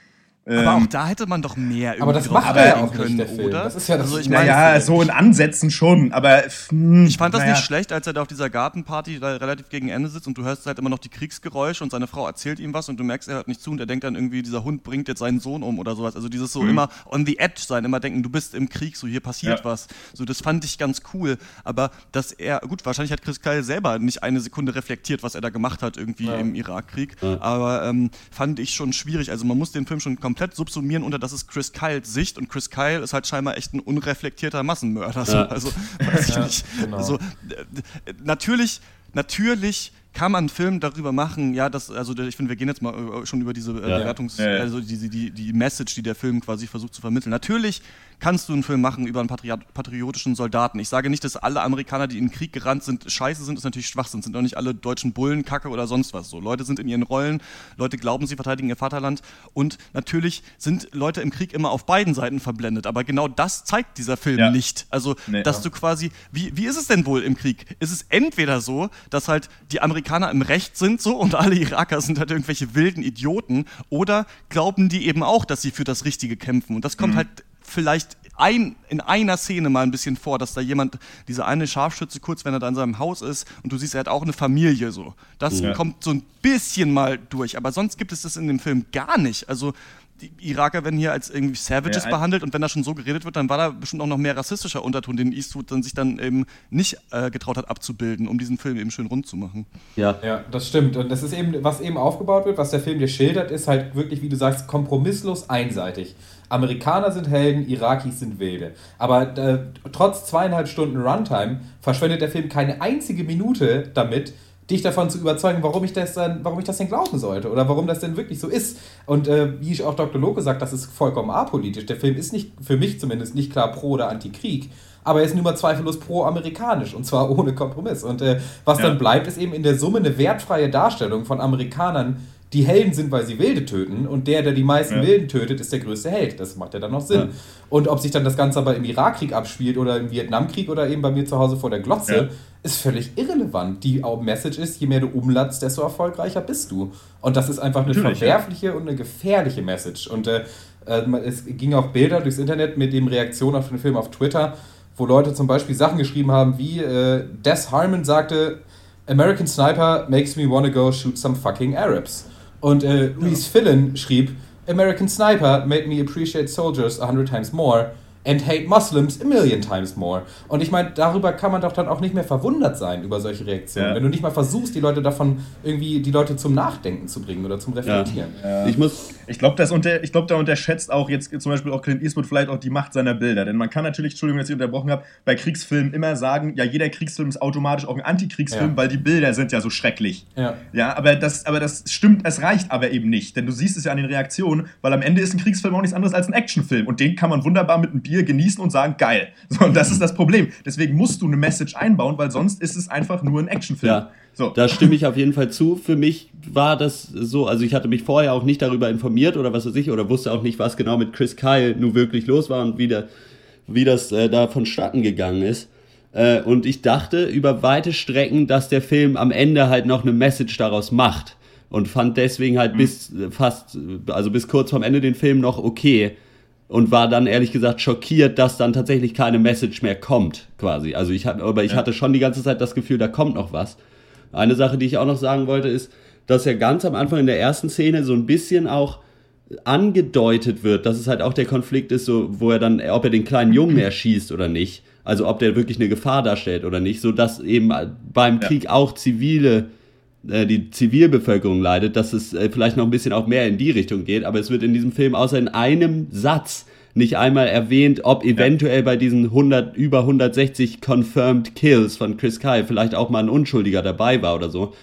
S1: Aber
S5: Ähm,
S1: auch da hätte man doch mehr
S4: Aber das
S1: drauf
S4: macht er ja auch nicht, der Film.
S1: oder?
S4: Das ist ja das
S1: also ich meine,
S5: naja, so in Ansätzen schon, aber hm,
S1: Ich fand das
S5: naja.
S1: nicht schlecht, als er da auf dieser Gartenparty da relativ gegen Ende sitzt und du hörst halt immer noch die Kriegsgeräusche und seine Frau erzählt ihm was und du merkst, er hört nicht zu und er denkt dann irgendwie, dieser Hund bringt jetzt seinen Sohn um oder sowas. Also dieses so
S5: Mhm.
S1: immer on the edge sein, immer denken, du bist im Krieg, so hier passiert
S5: Ja.
S1: was. So, das fand ich ganz cool. Aber dass er, gut, wahrscheinlich hat Chris Kyle selber nicht eine Sekunde reflektiert, was er da gemacht hat irgendwie
S4: Ja.
S1: im Irakkrieg.
S3: Ja.
S1: Aber ähm, fand ich schon schwierig. Also man muss den Film schon komplett subsumieren unter das ist Chris Kyles Sicht und Chris Kyle ist halt scheinbar echt ein unreflektierter Massenmörder. So.
S3: Ja.
S1: Also weiß ich
S4: Ja,
S1: nicht.
S4: genau.
S1: So, äh, natürlich, natürlich kann man einen Film darüber machen, ja, das, also ich finde, wir gehen jetzt mal äh, schon über diese äh. Bewertungs-,
S5: ja.
S1: also die, die, die Message, die der Film quasi versucht zu vermitteln. Natürlich kannst du einen Film machen über einen patriot patriotischen Soldaten. Ich sage nicht, dass alle Amerikaner, die in den Krieg gerannt sind, scheiße sind, ist natürlich Schwachsinn. Sind auch nicht alle deutschen Bullen, Kacke oder sonst was so. Leute sind in ihren Rollen, Leute glauben, sie verteidigen ihr Vaterland und natürlich sind Leute im Krieg immer auf beiden Seiten verblendet. Aber genau das zeigt dieser Film
S5: Ja.
S1: nicht. Also,
S5: Nee.
S1: dass
S5: Ja.
S1: du quasi, wie, wie ist es denn wohl im Krieg? Ist es entweder so, dass halt die Amerikaner im Recht sind so und alle Iraker sind halt irgendwelche wilden Idioten oder glauben die eben auch, dass sie für das Richtige kämpfen? Und das kommt halt vielleicht ein, in einer Szene mal ein bisschen vor, dass da jemand, dieser eine Scharfschütze kurz, wenn er da in seinem Haus ist und du siehst, er hat auch eine Familie so. Das
S5: Ja.
S1: kommt so ein bisschen mal durch, aber sonst gibt es das in dem Film gar nicht. Also die Iraker werden hier als irgendwie Savages
S5: Ja,
S1: behandelt und wenn da schon so geredet wird, dann war da bestimmt auch noch mehr rassistischer Unterton, den Eastwood dann sich dann eben nicht äh, getraut hat abzubilden, um diesen Film eben schön rund zu machen.
S3: Ja.
S4: Ja, das stimmt. Und das ist eben, was eben aufgebaut wird, was der Film dir schildert, ist halt wirklich, wie du sagst, kompromisslos einseitig. Amerikaner sind Helden, Irakis sind Wilde. Aber äh, trotz zweieinhalb Stunden Runtime verschwendet der Film keine einzige Minute damit, dich davon zu überzeugen, warum ich das dann, warum ich das denn glauben sollte oder warum das denn wirklich so ist. Und äh, wie ich auch Dr. Loke sagt, das ist vollkommen apolitisch. Der Film ist nicht, für mich zumindest, nicht klar pro oder anti-Krieg. Aber er ist nun mal zweifellos pro-amerikanisch und zwar ohne Kompromiss. Und äh, was
S5: Ja.
S4: dann bleibt, ist eben in der Summe eine wertfreie Darstellung von Amerikanern, die Helden sind, weil sie Wilde töten und der, der die meisten
S5: Ja.
S4: Wilden tötet, ist der größte Held. Das macht ja dann noch Sinn.
S3: Ja.
S4: Und ob sich dann das Ganze aber im Irakkrieg abspielt oder im Vietnamkrieg oder eben bei mir zu Hause vor der Glotze,
S5: Ja.
S4: ist völlig irrelevant. Die Message ist, je mehr du umlatzt, desto erfolgreicher bist du. Und das ist einfach eine
S5: Natürlich,
S4: verwerfliche und eine gefährliche Message. Und äh, äh, es ging auch Bilder durchs Internet mit dem Reaktion auf den Film auf Twitter, wo Leute zum Beispiel Sachen geschrieben haben, wie äh, Des Harmon sagte, American Sniper makes me wanna go shoot some fucking Arabs. Und äh, Reese Fillen schrieb, American Sniper made me appreciate soldiers a hundred times more and hate Muslims a million times more. Und ich meine, darüber kann man doch dann auch nicht mehr verwundert sein, über solche Reaktionen.
S5: Ja.
S4: Wenn du nicht mal versuchst, die Leute davon irgendwie, die Leute zum Nachdenken zu bringen oder zum Reflektieren.
S3: Ich muss,
S5: Ich glaube, unter, ich glaub, da unterschätzt auch jetzt zum Beispiel auch Clint Eastwood vielleicht auch die Macht seiner Bilder. Denn man kann natürlich, Entschuldigung, dass ich unterbrochen habe, bei Kriegsfilmen immer sagen, ja, jeder Kriegsfilm ist automatisch auch ein Antikriegsfilm,
S4: Ja.
S5: weil die Bilder sind ja so schrecklich.
S4: Ja.
S5: Ja, aber das, aber das stimmt, es reicht aber eben nicht. Denn du siehst es ja an den Reaktionen, weil am Ende ist ein Kriegsfilm auch nichts anderes als ein Actionfilm. Und den kann man wunderbar mit einem Bier genießen und sagen, geil. So, und das ist das Problem. Deswegen musst du eine Message einbauen, weil sonst ist es einfach nur ein Actionfilm.
S3: Ja,
S5: So.
S3: da stimme ich auf jeden Fall zu. Für mich war das so, also ich hatte mich vorher auch nicht darüber informiert oder was weiß ich, oder wusste auch nicht, was genau mit Chris Kyle nun wirklich los war und wie, der, wie das äh, da vonstatten gegangen ist. Äh, und ich dachte über weite Strecken, dass der Film am Ende halt noch eine Message daraus macht. Und fand deswegen halt bis äh, fast, also bis kurz vorm Ende den Film noch okay. Und war dann ehrlich gesagt schockiert, dass dann tatsächlich keine Message mehr kommt, quasi. Also ich hatte, aber ich ja. hatte schon die ganze Zeit das Gefühl, da kommt noch was. Eine Sache, die ich auch noch sagen wollte, ist, dass er ganz am Anfang in der ersten Szene so ein bisschen auch angedeutet wird, dass es halt auch der Konflikt ist, so, wo er dann, ob er den kleinen Jungen erschießt oder nicht. Also ob der wirklich eine Gefahr darstellt oder nicht, so dass eben beim ja. Krieg auch zivile die Zivilbevölkerung leidet, dass es äh, vielleicht noch ein bisschen auch mehr in die Richtung geht, aber es wird in diesem Film außer in einem Satz nicht einmal erwähnt, ob eventuell ja. bei diesen 100, über 160 confirmed Kills von Chris Kyle vielleicht auch mal ein Unschuldiger dabei war oder so.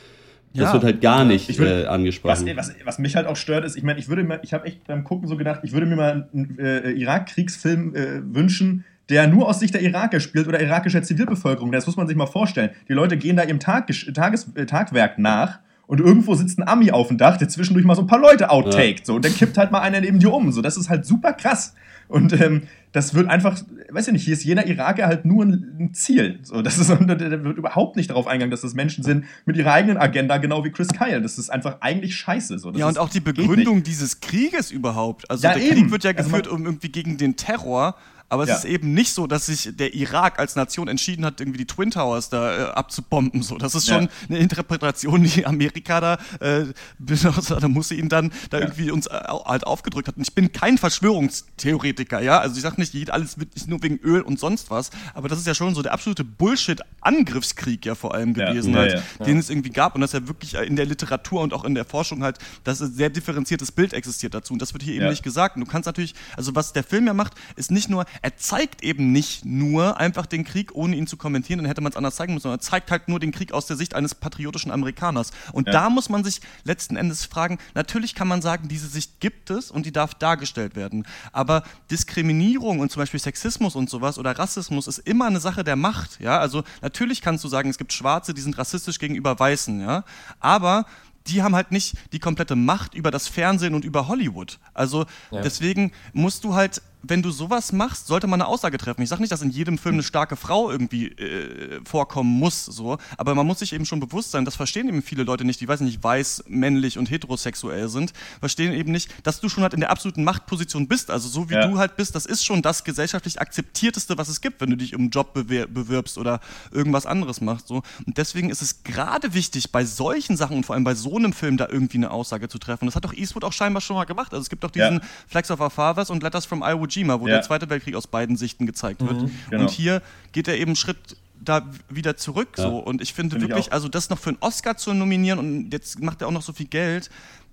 S3: Das ja. wird halt gar nicht würd, äh, angesprochen.
S5: Was, was, was, mich halt auch stört, ist, ich meine, ich würde mir, ich habe echt beim Gucken so gedacht, ich würde mir mal einen äh, Irak-Kriegsfilm äh, wünschen, der nur aus Sicht der Iraker spielt oder irakischer Zivilbevölkerung. Das muss man sich mal vorstellen. Die Leute gehen da ihrem Tag, Tages, äh, Tagwerk nach und irgendwo sitzt ein Ami auf dem Dach, der zwischendurch mal so ein paar Leute outtaked. Ja. So, und dann kippt halt mal einer neben dir um. So, das ist halt super krass. Und ähm, das wird einfach, weiß ich nicht, hier ist jeder Iraker halt nur ein Ziel. So, das ist, da wird überhaupt nicht darauf eingegangen, dass das Menschen sind mit ihrer eigenen Agenda, genau wie Chris Kyle. Das ist einfach eigentlich scheiße. So,
S1: ja, und auch die Begründung dieses Krieges überhaupt. Also ja, der eben. Krieg wird ja also geführt, um irgendwie gegen den Terror aber es ja. ist eben nicht so, dass sich der Irak als Nation entschieden hat, irgendwie die Twin Towers da äh, abzubomben. So, das ist schon ja. eine Interpretation, die Amerika da, äh, da muss ihn dann da ja. irgendwie uns äh, halt aufgedrückt hat. Und ich bin kein Verschwörungstheoretiker, ja. Also ich sage nicht, alles wird nicht nur wegen Öl und sonst was, aber das ist ja schon so der absolute Bullshit-Angriffskrieg ja vor allem gewesen, halt, den es irgendwie gab und dass ja wirklich in der Literatur und auch in der Forschung halt, dass ein sehr differenziertes Bild existiert dazu. Und das wird hier eben nicht gesagt. Und du kannst natürlich, also was der Film ja macht, ist nicht nur, er zeigt eben nicht nur einfach den Krieg, ohne ihn zu kommentieren, dann hätte man es anders zeigen müssen, sondern er zeigt halt nur den Krieg aus der Sicht eines patriotischen Amerikaners. Und ja. da muss man sich letzten Endes fragen, natürlich kann man sagen, diese Sicht gibt es und die darf dargestellt werden. Aber Diskriminierung und zum Beispiel Sexismus und sowas oder Rassismus ist immer eine Sache der Macht. Ja? Also natürlich kannst du sagen, es gibt Schwarze, die sind rassistisch gegenüber Weißen, ja. Aber die haben halt nicht die komplette Macht über das Fernsehen und über Hollywood. Also ja. deswegen musst du halt wenn du sowas machst, sollte man eine Aussage treffen. Ich sage nicht, dass in jedem Film eine starke Frau irgendwie äh, vorkommen muss, so, aber man muss sich eben schon bewusst sein, das verstehen eben viele Leute nicht, die weiß nicht, weiß, männlich und heterosexuell sind, verstehen eben nicht, dass du schon halt in der absoluten Machtposition bist. Also so wie ja. du halt bist, das ist schon das gesellschaftlich akzeptierteste, was es gibt, wenn du dich um einen Job bewirbst oder irgendwas anderes machst. So. Und deswegen ist es gerade wichtig, bei solchen Sachen und vor allem bei so einem Film da irgendwie eine Aussage zu treffen. Das hat doch Eastwood auch scheinbar schon mal gemacht. Also es gibt doch diesen ja. Flags of Our Fathers und Letters from Iwo Jima, wo ja. der Zweite Weltkrieg aus beiden Sichten gezeigt wird. Mhm, genau. Und hier geht er eben einen Schritt da wieder zurück ja. so und ich finde Find wirklich ich also das noch für einen Oscar zu nominieren und jetzt macht er auch noch so viel Geld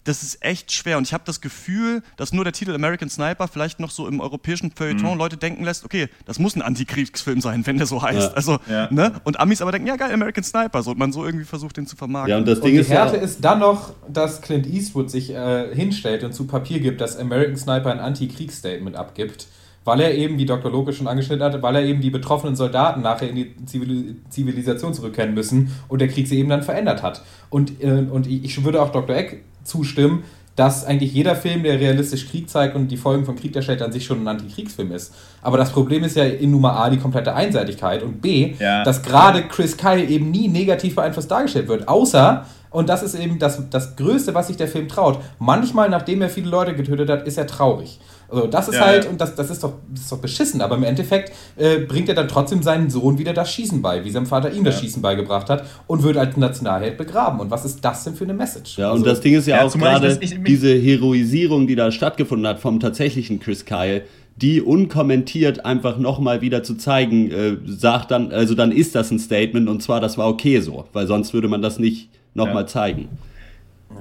S1: das ist echt schwer. Und ich habe das Gefühl, dass nur der Titel American Sniper vielleicht noch so im europäischen Feuilleton mhm. Leute denken lässt, okay, das muss ein Antikriegsfilm sein, wenn der so heißt. Ja. Also, ja. ne? Und Amis aber denken, ja geil, American Sniper. So, und man so irgendwie versucht, den zu vermarkten.
S4: Ja, und das Ding und die ist Härte ja ist dann noch, dass Clint Eastwood sich äh, hinstellt und zu Papier gibt, dass American Sniper ein Antikriegsstatement abgibt weil er eben, wie Dr. Loke schon angeschnitten hat, weil er eben die betroffenen Soldaten nachher in die Zivilisation zurückkehren müssen und der Krieg sie eben dann verändert hat. Und, äh, und ich würde auch Dr. Eck zustimmen, dass eigentlich jeder Film, der realistisch Krieg zeigt und die Folgen von Krieg darstellt, an sich schon ein Antikriegsfilm ist. Aber das Problem ist ja in Nummer A die komplette Einseitigkeit und B, ja. dass gerade Chris Kyle eben nie negativ beeinflusst dargestellt wird, außer und das ist eben das, das Größte, was sich der Film traut. Manchmal, nachdem er viele Leute getötet hat, ist er traurig. Also das ist ja, halt, ja. und das, das, ist doch, das ist doch beschissen, aber im Endeffekt äh, bringt er dann trotzdem seinen Sohn wieder das Schießen bei, wie sein Vater ihm ja. das Schießen beigebracht hat und wird als Nationalheld begraben. Und was ist das denn für eine Message?
S3: Ja, also, und das Ding ist ja, auch gerade diese Heroisierung, die da stattgefunden hat vom tatsächlichen Chris Kyle, die unkommentiert einfach nochmal wieder zu zeigen, äh, sagt dann, also dann ist das ein Statement und zwar, das war okay so, weil sonst würde man das nicht nochmal ja. zeigen.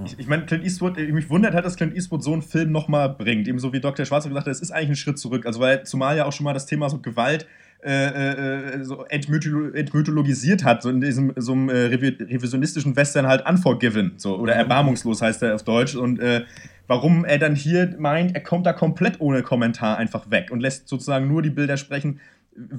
S5: Ich, ich meine, Clint Eastwood, mich wundert hat, dass Clint Eastwood so einen Film nochmal bringt. Ebenso wie Dr. Schwarzer gesagt hat, es ist eigentlich ein Schritt zurück. Also, weil zumal ja auch schon mal das Thema so Gewalt äh, äh, so entmytholo entmythologisiert hat, so in diesem so einem äh, revisionistischen Western halt Unforgiven, so, oder mhm. erbarmungslos heißt er auf Deutsch. Und äh, warum er dann hier meint, er kommt da komplett ohne Kommentar einfach weg und lässt sozusagen nur die Bilder sprechen,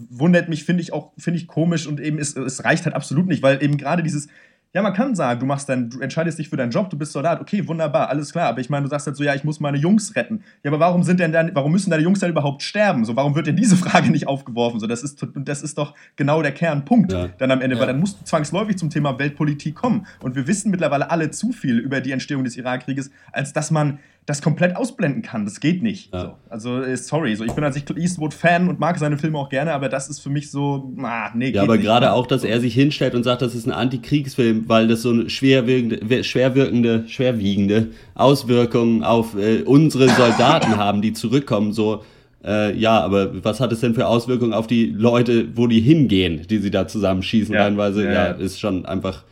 S5: wundert mich, finde ich auch, finde ich komisch und eben ist, es reicht halt absolut nicht, weil eben gerade dieses ja, man kann sagen, du machst dann, du entscheidest dich für deinen Job, du bist Soldat, okay, wunderbar, alles klar. Aber ich meine, du sagst halt so, ja, ich muss meine Jungs retten. Ja, aber warum sind denn dann, warum müssen deine Jungs dann überhaupt sterben? So, warum wird denn diese Frage nicht aufgeworfen? So, das ist, das ist doch genau der Kernpunkt ja. dann am Ende, ja. weil dann musst du zwangsläufig zum Thema Weltpolitik kommen. Und wir wissen mittlerweile alle zu viel über die Entstehung des Irakkrieges, als dass man das komplett ausblenden kann. Das geht nicht.
S3: Ja.
S5: So. Also, äh, sorry. So, ich bin an sich Eastwood-Fan und mag seine Filme auch gerne, aber das ist für mich so, ah, nee,
S3: Ja, aber gerade auch, dass er sich hinstellt und sagt, das ist ein Antikriegsfilm, weil das so eine schwerwiegende, schwerwirkende, schwerwiegende Auswirkungen auf äh, unsere Soldaten haben, die zurückkommen. So, äh, ja, aber was hat es denn für Auswirkungen auf die Leute, wo die hingehen, die sie da zusammenschießen?
S5: Ja,
S3: Reinweise,
S5: ja,
S3: ja. ist schon einfach.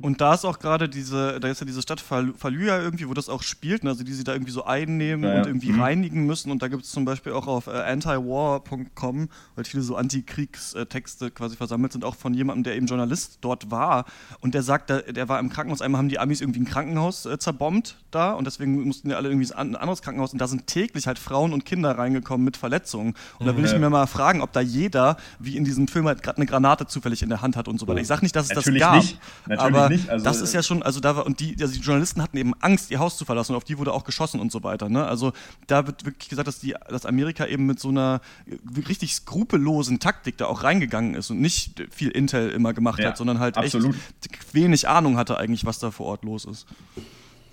S1: Und da ist auch gerade diese, da ist ja diese Stadt Fal Fallujah irgendwie, wo das auch spielt, ne? also die sie da irgendwie so einnehmen
S5: Ja,
S1: und irgendwie
S5: Mhm.
S1: reinigen müssen. Und da gibt es zum Beispiel auch auf äh, antiwar.com, weil viele so Antikriegstexte quasi versammelt sind, auch von jemandem, der eben Journalist dort war. Und der sagt, der, der war im Krankenhaus, einmal haben die Amis irgendwie ein Krankenhaus äh, zerbombt da und deswegen mussten ja alle irgendwie ein anderes Krankenhaus und da sind täglich halt Frauen und Kinder reingekommen mit Verletzungen. Und da will ich
S5: Ja.
S1: mir mal fragen, ob da jeder, wie in diesem Film, halt gerade eine Granate zufällig in der Hand hat und so weiter. Ich sag nicht, dass es
S5: Natürlich
S1: das gab,
S5: nicht.
S1: Aber
S5: nicht. Also,
S1: das ist ja schon, also da war, und die, also die Journalisten hatten eben Angst, ihr Haus zu verlassen und auf die wurde auch geschossen und so weiter. Ne? Also da wird wirklich gesagt, dass, die, dass Amerika eben mit so einer äh, richtig skrupellosen Taktik da auch reingegangen ist und nicht viel Intel immer gemacht
S5: Ja,
S1: hat, sondern halt
S5: absolut.
S1: echt wenig Ahnung hatte eigentlich, was da vor Ort los ist.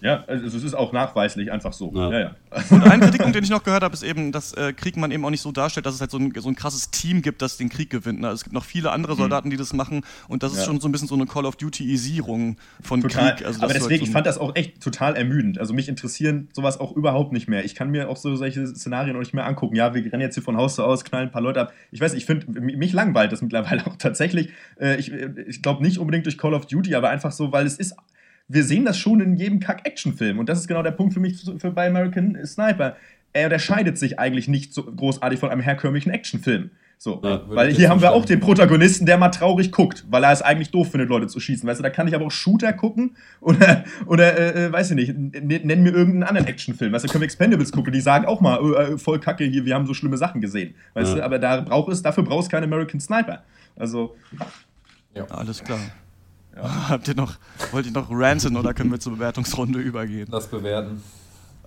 S5: Ja, also es ist auch nachweislich einfach so.
S3: Ja.
S5: Ja, ja.
S1: Und ein Kritikpunkt, den ich noch gehört habe, ist eben, dass äh, Krieg man eben auch nicht so darstellt, dass es halt so ein, so ein krasses Team gibt, das den Krieg gewinnt. Ne? Also es gibt noch viele andere Soldaten, die das machen und das ist
S5: Mhm. Ja.
S1: schon so ein bisschen so eine Call of Duty-Isierung von
S5: Total.
S1: Krieg. Also
S5: aber
S1: du
S5: deswegen,
S1: halt
S5: ich
S1: so
S5: fand das auch echt total ermüdend. Also mich interessieren sowas auch überhaupt nicht mehr. Ich kann mir auch so solche Szenarien auch nicht mehr angucken. Ja, wir rennen jetzt hier von Haus zu Haus, knallen ein paar Leute ab. Ich weiß, ich finde, mich langweilt das mittlerweile auch tatsächlich. Äh, ich ich glaube nicht unbedingt durch Call of Duty, aber einfach so, weil es ist. Wir sehen das schon in jedem Kack-Action-Film. Und das ist genau der Punkt für mich für bei American Sniper. Er unterscheidet sich eigentlich nicht so großartig von einem herkömmlichen Actionfilm. So,
S3: Ja,
S5: weil hier haben wir auch den Protagonisten, der mal traurig guckt, weil er es eigentlich doof findet, Leute zu schießen. Weißt du, da kann ich aber auch Shooter gucken oder, oder äh, äh, weiß ich nicht, n- nenn mir irgendeinen anderen Actionfilm. Weißt du, können wir Expendables gucken, die sagen auch mal, äh, äh, voll kacke hier, wir haben so schlimme Sachen gesehen. Weißt
S3: Ja.
S5: du, aber da braucht es, dafür brauchst du keinen American Sniper. Also,
S1: Alles klar. Habt ihr noch, wollt ihr noch ranten oder können wir zur Bewertungsrunde übergehen?
S4: Das bewerten.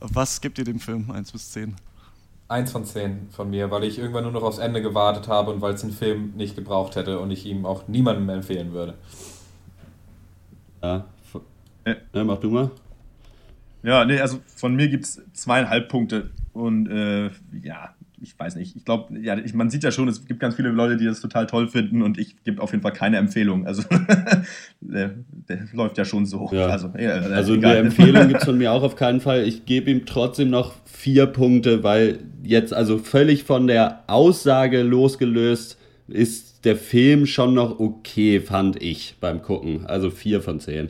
S1: Was gibt ihr dem Film? 1 bis 10.
S4: Eins von zehn von mir, weil ich irgendwann nur noch aufs Ende gewartet habe und weil es den Film nicht gebraucht hätte und ich ihm auch niemandem empfehlen würde.
S3: Ja,
S5: Äh.
S3: ja mach du mal.
S5: ja, nee, also von mir gibt es zweieinhalb Punkte. Und äh, ja, ich weiß nicht. Ich glaube, ja, ich, man sieht ja schon, es gibt ganz viele Leute, die das total toll finden und ich gebe auf jeden Fall keine Empfehlung. Also, der, der läuft ja schon so.
S3: Ja.
S5: Also, ja,
S3: Also
S5: egal.
S3: eine Empfehlung gibt es von mir auch auf keinen Fall. Ich gebe ihm trotzdem noch vier Punkte, weil jetzt also völlig von der Aussage losgelöst ist der Film schon noch okay, fand ich beim Gucken. Also vier von zehn.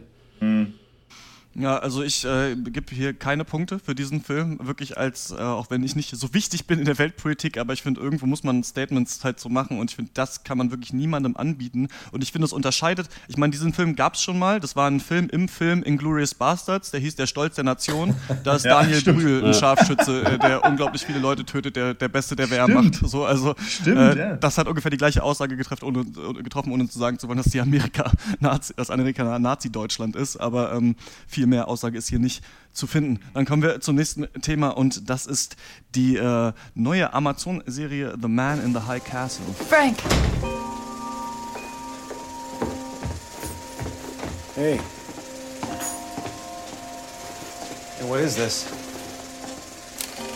S1: Ja, also ich äh, gebe hier keine Punkte für diesen Film, wirklich als, äh, auch wenn ich nicht so wichtig bin in der Weltpolitik, aber ich finde, irgendwo muss man Statements halt so machen und ich finde, das kann man wirklich niemandem anbieten und ich finde, es unterscheidet, ich meine, diesen Film gab es schon mal, das war ein Film im Film Inglourious Bastards, der hieß Der Stolz der Nation, da ist
S5: Ja,
S1: Daniel
S5: stimmt.
S1: Brühl, ein. Scharfschütze, äh, der unglaublich viele Leute tötet, der, der Beste, der wer
S5: Stimmt.
S1: so, also
S5: Stimmt,
S1: äh,
S5: ja.
S1: das hat ungefähr die gleiche Aussage getroffen, ohne, getroffen, ohne zu sagen zu wollen, dass die Amerika Nazi, dass Amerika Nazi-Deutschland ist, aber ähm, viel mehr Aussage ist hier nicht zu finden. Dann kommen wir zum nächsten Thema und das ist die äh, neue Amazon-Serie The Man in the High Castle.
S12: Frank,
S9: Hey. And what is this?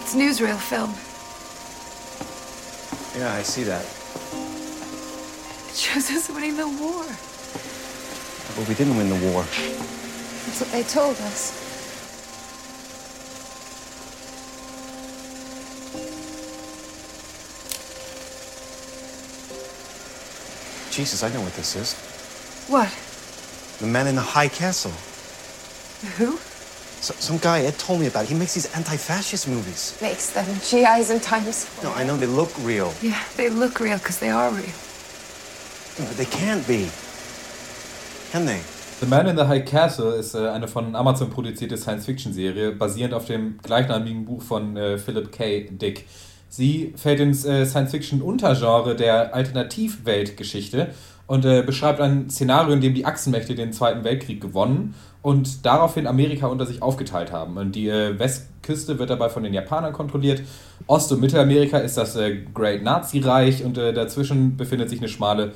S12: it's newsreel film.
S9: Yeah, I see that.
S12: It shows us winning the war.
S9: But we didn't win the war.
S12: That's what they told us.
S9: Jesus, I know what this is.
S12: What?
S9: The man in the high castle.
S12: Who?
S9: So, some guy Ed told me about. He makes these anti-fascist movies.
S12: Makes them GIs in Times Square.
S9: No, I know they look real,
S12: Yeah, they look real because they are real.
S9: but they can't be. Can they?
S4: The Man in the High Castle ist äh, eine von Amazon produzierte Science-Fiction-Serie, basierend auf dem gleichnamigen Buch von äh, Philip K. Dick. Sie fällt ins äh, Science-Fiction-Untergenre der Alternativweltgeschichte und beschreibt ein Szenario, in dem die Achsenmächte den Zweiten Weltkrieg gewonnen und daraufhin Amerika unter sich aufgeteilt haben. Und die Westküste wird dabei von den Japanern kontrolliert. Ost- und Mittelamerika ist das Great Nazi-Reich und dazwischen befindet sich eine schmale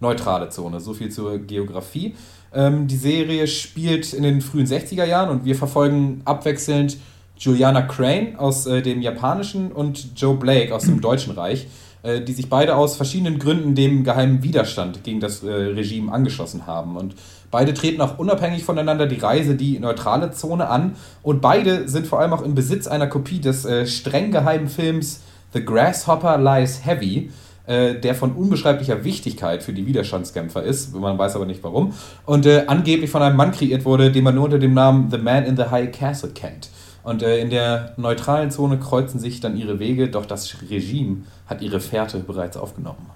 S4: neutrale Zone. So viel zur Geografie. Ähm, die Serie spielt in den frühen 60er Jahren und wir verfolgen abwechselnd Juliana Crane aus äh, dem japanischen und Joe Blake aus dem Deutschen Reich, äh, die sich beide aus verschiedenen Gründen dem geheimen Widerstand gegen das äh, Regime angeschlossen haben. Und beide treten auch unabhängig voneinander die Reise, die neutrale Zone an. Und beide sind vor allem auch im Besitz einer Kopie des äh, streng geheimen Films The Grasshopper Lies Heavy äh, der von unbeschreiblicher Wichtigkeit für die Widerstandskämpfer ist, man weiß aber nicht warum, und äh, angeblich von einem Mann kreiert wurde, den man nur unter dem Namen The Man in the High Castle kennt. Und äh, in der neutralen Zone kreuzen sich dann ihre Wege, doch das Regime hat ihre Fährte bereits aufgenommen.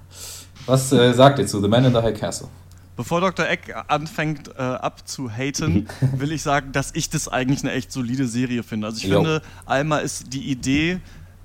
S4: Was äh, sagt ihr zu The Man in the High Castle?
S1: Bevor Dr. Eck anfängt äh, abzuhaten, will ich sagen, dass ich das eigentlich eine echt solide Serie finde. Also ich
S4: Jo.
S1: finde, Alma ist die Idee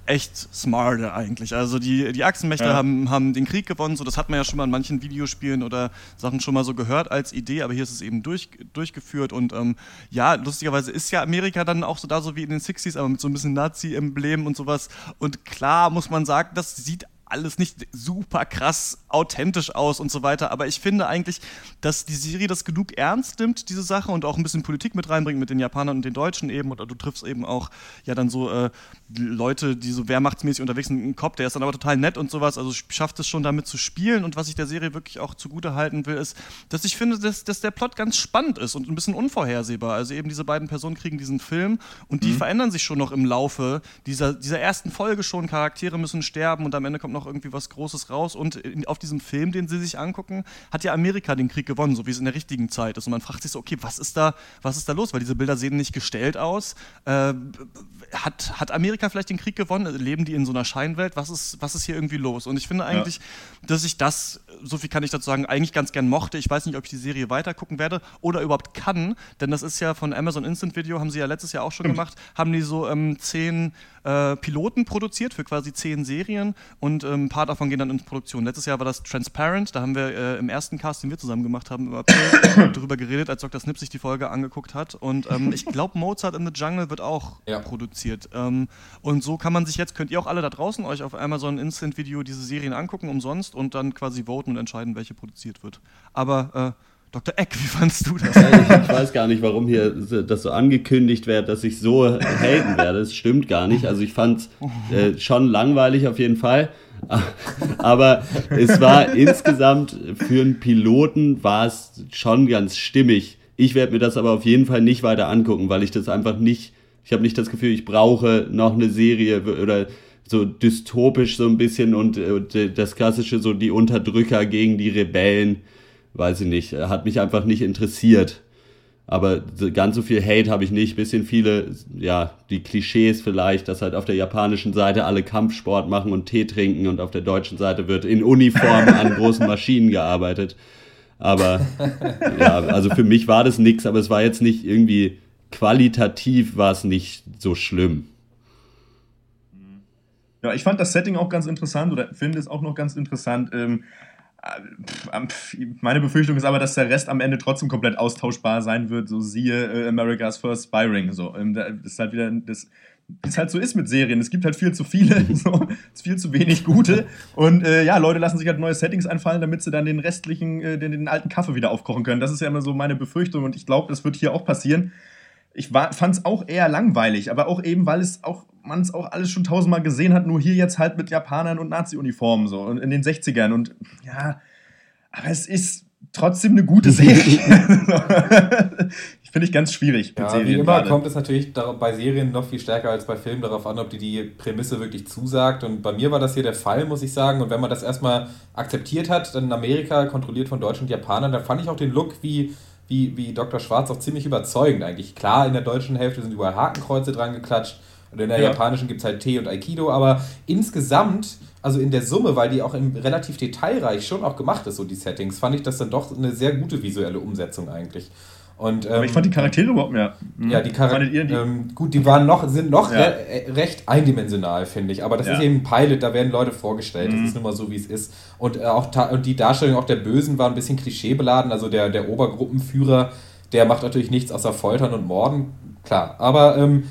S1: echt smarter eigentlich. Also die, die Achsenmächte
S5: Ja.
S1: haben, haben den Krieg gewonnen, so das hat man ja schon mal in manchen Videospielen oder Sachen schon mal so gehört als Idee, aber hier ist es eben durch, durchgeführt und ähm, ja, lustigerweise ist ja Amerika dann auch so da, so wie in den 60s, aber mit so ein bisschen Nazi-Emblemen und sowas. Und klar muss man sagen, das sieht alles nicht super krass authentisch aus und so weiter, aber ich finde eigentlich, dass die Serie das genug ernst nimmt, diese Sache, und auch ein bisschen Politik mit reinbringt mit den Japanern und den Deutschen eben, oder du triffst eben auch ja dann so äh, Leute, die so wehrmachtsmäßig unterwegs sind, ein Kopf, der ist dann aber total nett und sowas, also schafft es schon damit zu spielen. Und was ich der Serie wirklich auch zugute halten will, ist, dass ich finde, dass, dass der Plot ganz spannend ist und ein bisschen unvorhersehbar, also eben diese beiden Personen kriegen diesen Film und die
S5: Mhm.
S1: verändern sich schon noch im Laufe dieser, dieser ersten Folge schon, Charaktere müssen sterben und am Ende kommt noch irgendwie was Großes raus. Und in, auf diesem Film, den sie sich angucken, hat ja Amerika den Krieg gewonnen, so wie es in der richtigen Zeit ist. Und man fragt sich so, okay, was ist da, was ist da los, weil diese Bilder sehen nicht gestellt aus, äh, hat, hat Amerika vielleicht den Krieg gewonnen, leben die in so einer Scheinwelt, was ist, was ist hier irgendwie los? Und ich finde eigentlich, dass ich das, so viel kann ich dazu sagen, eigentlich ganz gern mochte, ich weiß nicht, ob ich die Serie weitergucken werde oder überhaupt kann, denn das ist ja von Amazon Instant Video, haben sie ja letztes Jahr auch schon gemacht, haben die so ähm, zehn äh, Piloten produziert für quasi zehn Serien und ähm, ein paar davon gehen dann in Produktion. Letztes Jahr war das Transparent, da haben wir äh, im ersten Cast, den wir zusammen gemacht haben, im April darüber geredet, als Dr. Snip sich die Folge angeguckt hat. Und ähm, ich glaube, Mozart in the Jungle wird auch produziert. Ähm, und so kann man sich jetzt, könnt ihr auch alle da draußen euch auf Amazon Instant Video diese Serien angucken, umsonst und dann quasi voten und entscheiden, welche produziert wird. Aber äh, Dr. Eck, wie fandst du das?
S3: Ich, weiß gar nicht, warum hier das so angekündigt wird, dass ich so haten werde. Das stimmt gar nicht. Also ich fand äh, schon langweilig auf jeden Fall. Aber es war insgesamt für einen Piloten war es schon ganz stimmig. Ich werde mir das aber auf jeden Fall nicht weiter angucken, weil ich das einfach nicht, ich habe nicht das Gefühl, ich brauche noch eine Serie oder so dystopisch so ein bisschen und, und das klassische so die Unterdrücker gegen die Rebellen weiß ich nicht, hat mich einfach nicht interessiert. Aber ganz so viel Hate habe ich nicht. Bisschen viele, ja, die Klischees vielleicht, dass halt auf der japanischen Seite alle Kampfsport machen und Tee trinken und auf der deutschen Seite wird in Uniform an großen Maschinen gearbeitet. Aber ja, also für mich war das nix, aber es war jetzt nicht irgendwie qualitativ war es nicht so schlimm.
S5: Ja, ich fand das Setting auch ganz interessant oder finde es auch noch ganz interessant. Ähm, äh, pf, meine Befürchtung ist aber, dass der Rest am Ende trotzdem komplett austauschbar sein wird. So siehe äh, America's First Spyring. So, ähm, da- das ist halt wieder das, es halt so ist mit Serien. Es gibt halt viel zu viele, so, es ist viel zu wenig gute. Und äh, ja, Leute lassen sich halt neue Settings einfallen, damit sie dann den restlichen, äh, den, den alten Kaffee wieder aufkochen können. Das ist ja immer so meine Befürchtung und ich glaube, das wird hier auch passieren. Ich fand es auch eher langweilig, aber auch eben, weil es auch man es auch alles schon tausendmal gesehen hat, nur hier jetzt halt mit Japanern und Nazi-Uniformen so und in den 60ern und ja, aber es ist trotzdem eine gute Serie. ich finde ich ganz schwierig mit
S4: Ja,
S5: Serien
S4: wie immer
S5: gerade.
S4: kommt es natürlich bei Serien noch viel stärker als bei Filmen darauf an, ob die die Prämisse wirklich zusagt. Und bei mir war das hier der Fall, muss ich sagen. Und wenn man das erstmal akzeptiert hat, dann in Amerika, kontrolliert von Deutschen und Japanern, dann fand ich auch den Look wie, wie, wie Dr. Schwarz auch ziemlich überzeugend eigentlich. Klar, in der deutschen Hälfte sind überall Hakenkreuze dran geklatscht. Und in der
S5: Ja.
S4: japanischen gibt es halt Tee und Aikido. Aber insgesamt, also in der Summe, weil die auch im, relativ detailreich schon auch gemacht ist, so die Settings, fand ich das dann doch eine sehr gute visuelle Umsetzung eigentlich. Und,
S5: aber ich
S4: ähm,
S5: fand die Charaktere überhaupt mehr. Hm.
S4: ja, die Charaktere, ähm, gut, die waren noch, sind noch
S5: Ja.
S4: re recht eindimensional, finde ich. Aber das
S5: Ja.
S4: ist eben ein Pilot, da werden Leute vorgestellt.
S5: Mhm.
S4: Das ist nun mal so, wie es ist. Und, äh, auch und die Darstellung auch der Bösen war ein bisschen klischeebeladen. Also der, der Obergruppenführer, der macht natürlich nichts außer Foltern und Morden. Klar. Aber ähm,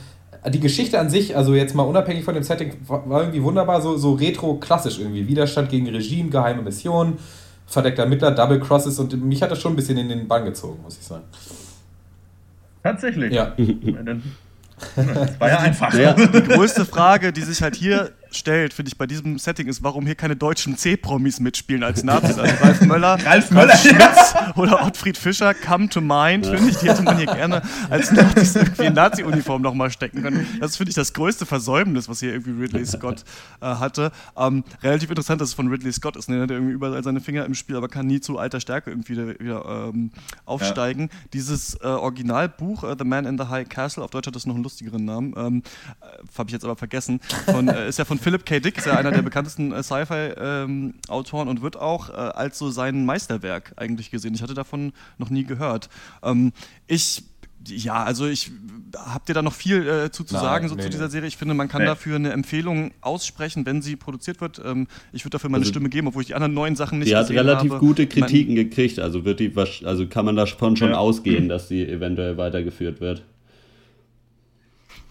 S4: die Geschichte an sich, also jetzt mal unabhängig von dem Setting, war war irgendwie wunderbar, so, so retro-klassisch irgendwie. Widerstand gegen Regime, geheime Missionen, verdeckter Ermittler, Double Crosses und mich hat das schon ein bisschen in den Bann gezogen, muss ich sagen.
S5: Tatsächlich.
S4: Ja.
S5: Dann War ja einfach.
S3: Naja,
S1: Die größte Frage, die sich halt hier stellt, finde ich, bei diesem Setting ist, warum hier keine deutschen C-Promis mitspielen als Nazis. Also Ralf Möller,
S5: Ralf Möller,
S1: Schmitz oder Ottfried Fischer, come to mind, finde ich, die hätte man hier gerne als Nazis irgendwie in Nazi-Uniform nochmal stecken können. Das finde ich das größte Versäumnis, was hier irgendwie Ridley Scott äh, hatte. Ähm, relativ interessant, dass es von Ridley Scott ist. Ne? Er hat irgendwie überall seine Finger im Spiel, aber kann nie zu alter Stärke irgendwie wieder, wieder ähm, aufsteigen. Dieses äh, Originalbuch, äh, The Man in the High Castle, auf Deutsch hat das noch einen lustigeren Namen, ähm, äh, habe ich jetzt aber vergessen, von, äh, ist ja von Philip K. Dick, ist ja einer der bekanntesten äh, Sci-Fi-Autoren und wird auch äh, als so sein Meisterwerk eigentlich gesehen. Ich hatte davon noch nie gehört. Ähm, ich ja, also ich habt ihr da noch viel äh, zu, zu
S4: Nein,
S1: sagen so
S4: nee,
S1: zu dieser. Serie? Ich finde, man kann
S5: Nee.
S1: dafür eine Empfehlung aussprechen, wenn sie produziert wird. Ähm, ich würde dafür meine
S3: Also-
S1: Stimme geben, obwohl ich die anderen neuen Sachen nicht
S3: Die hat
S1: gesehen
S3: relativ
S1: habe.
S3: gute
S1: Man-
S3: Kritiken gekriegt, also wird die also kann man davon schon
S5: Ja.
S3: ausgehen, dass sie eventuell weitergeführt wird.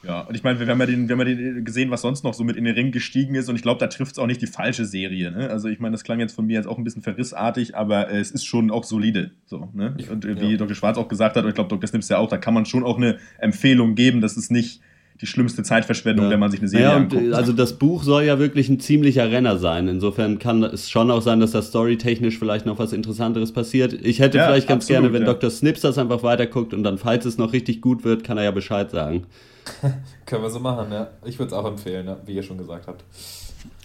S5: Ja, und ich meine, wir haben ja, den, wir haben ja den gesehen, was sonst noch so mit in den Ring gestiegen ist. Und ich glaube, da trifft es auch nicht die falsche Serie. Ne? Also ich meine, das klang jetzt von mir jetzt auch ein bisschen verrissartig, aber äh, es ist schon auch solide. So, ne? Und äh, wie
S4: ja.
S5: Dr. Schwarz auch gesagt hat, und ich glaube, Dr. Snips ja auch, da kann man schon auch eine Empfehlung geben. Das ist nicht die schlimmste Zeitverschwendung, wenn man sich eine Serie
S3: und,
S5: anguckt.
S3: äh, also das Buch soll ja wirklich ein ziemlicher Renner sein. Insofern kann es schon auch sein, dass da storytechnisch vielleicht noch was Interessanteres passiert. Ich hätte
S5: Ja,
S3: vielleicht ganz
S5: absolut,
S3: gerne, wenn
S5: ja.
S3: Dr. Snips das einfach weiterguckt und dann, falls es noch richtig gut wird, kann er ja Bescheid sagen.
S4: Können wir so machen, ja. Ich würde es auch empfehlen, ja, wie ihr schon gesagt habt.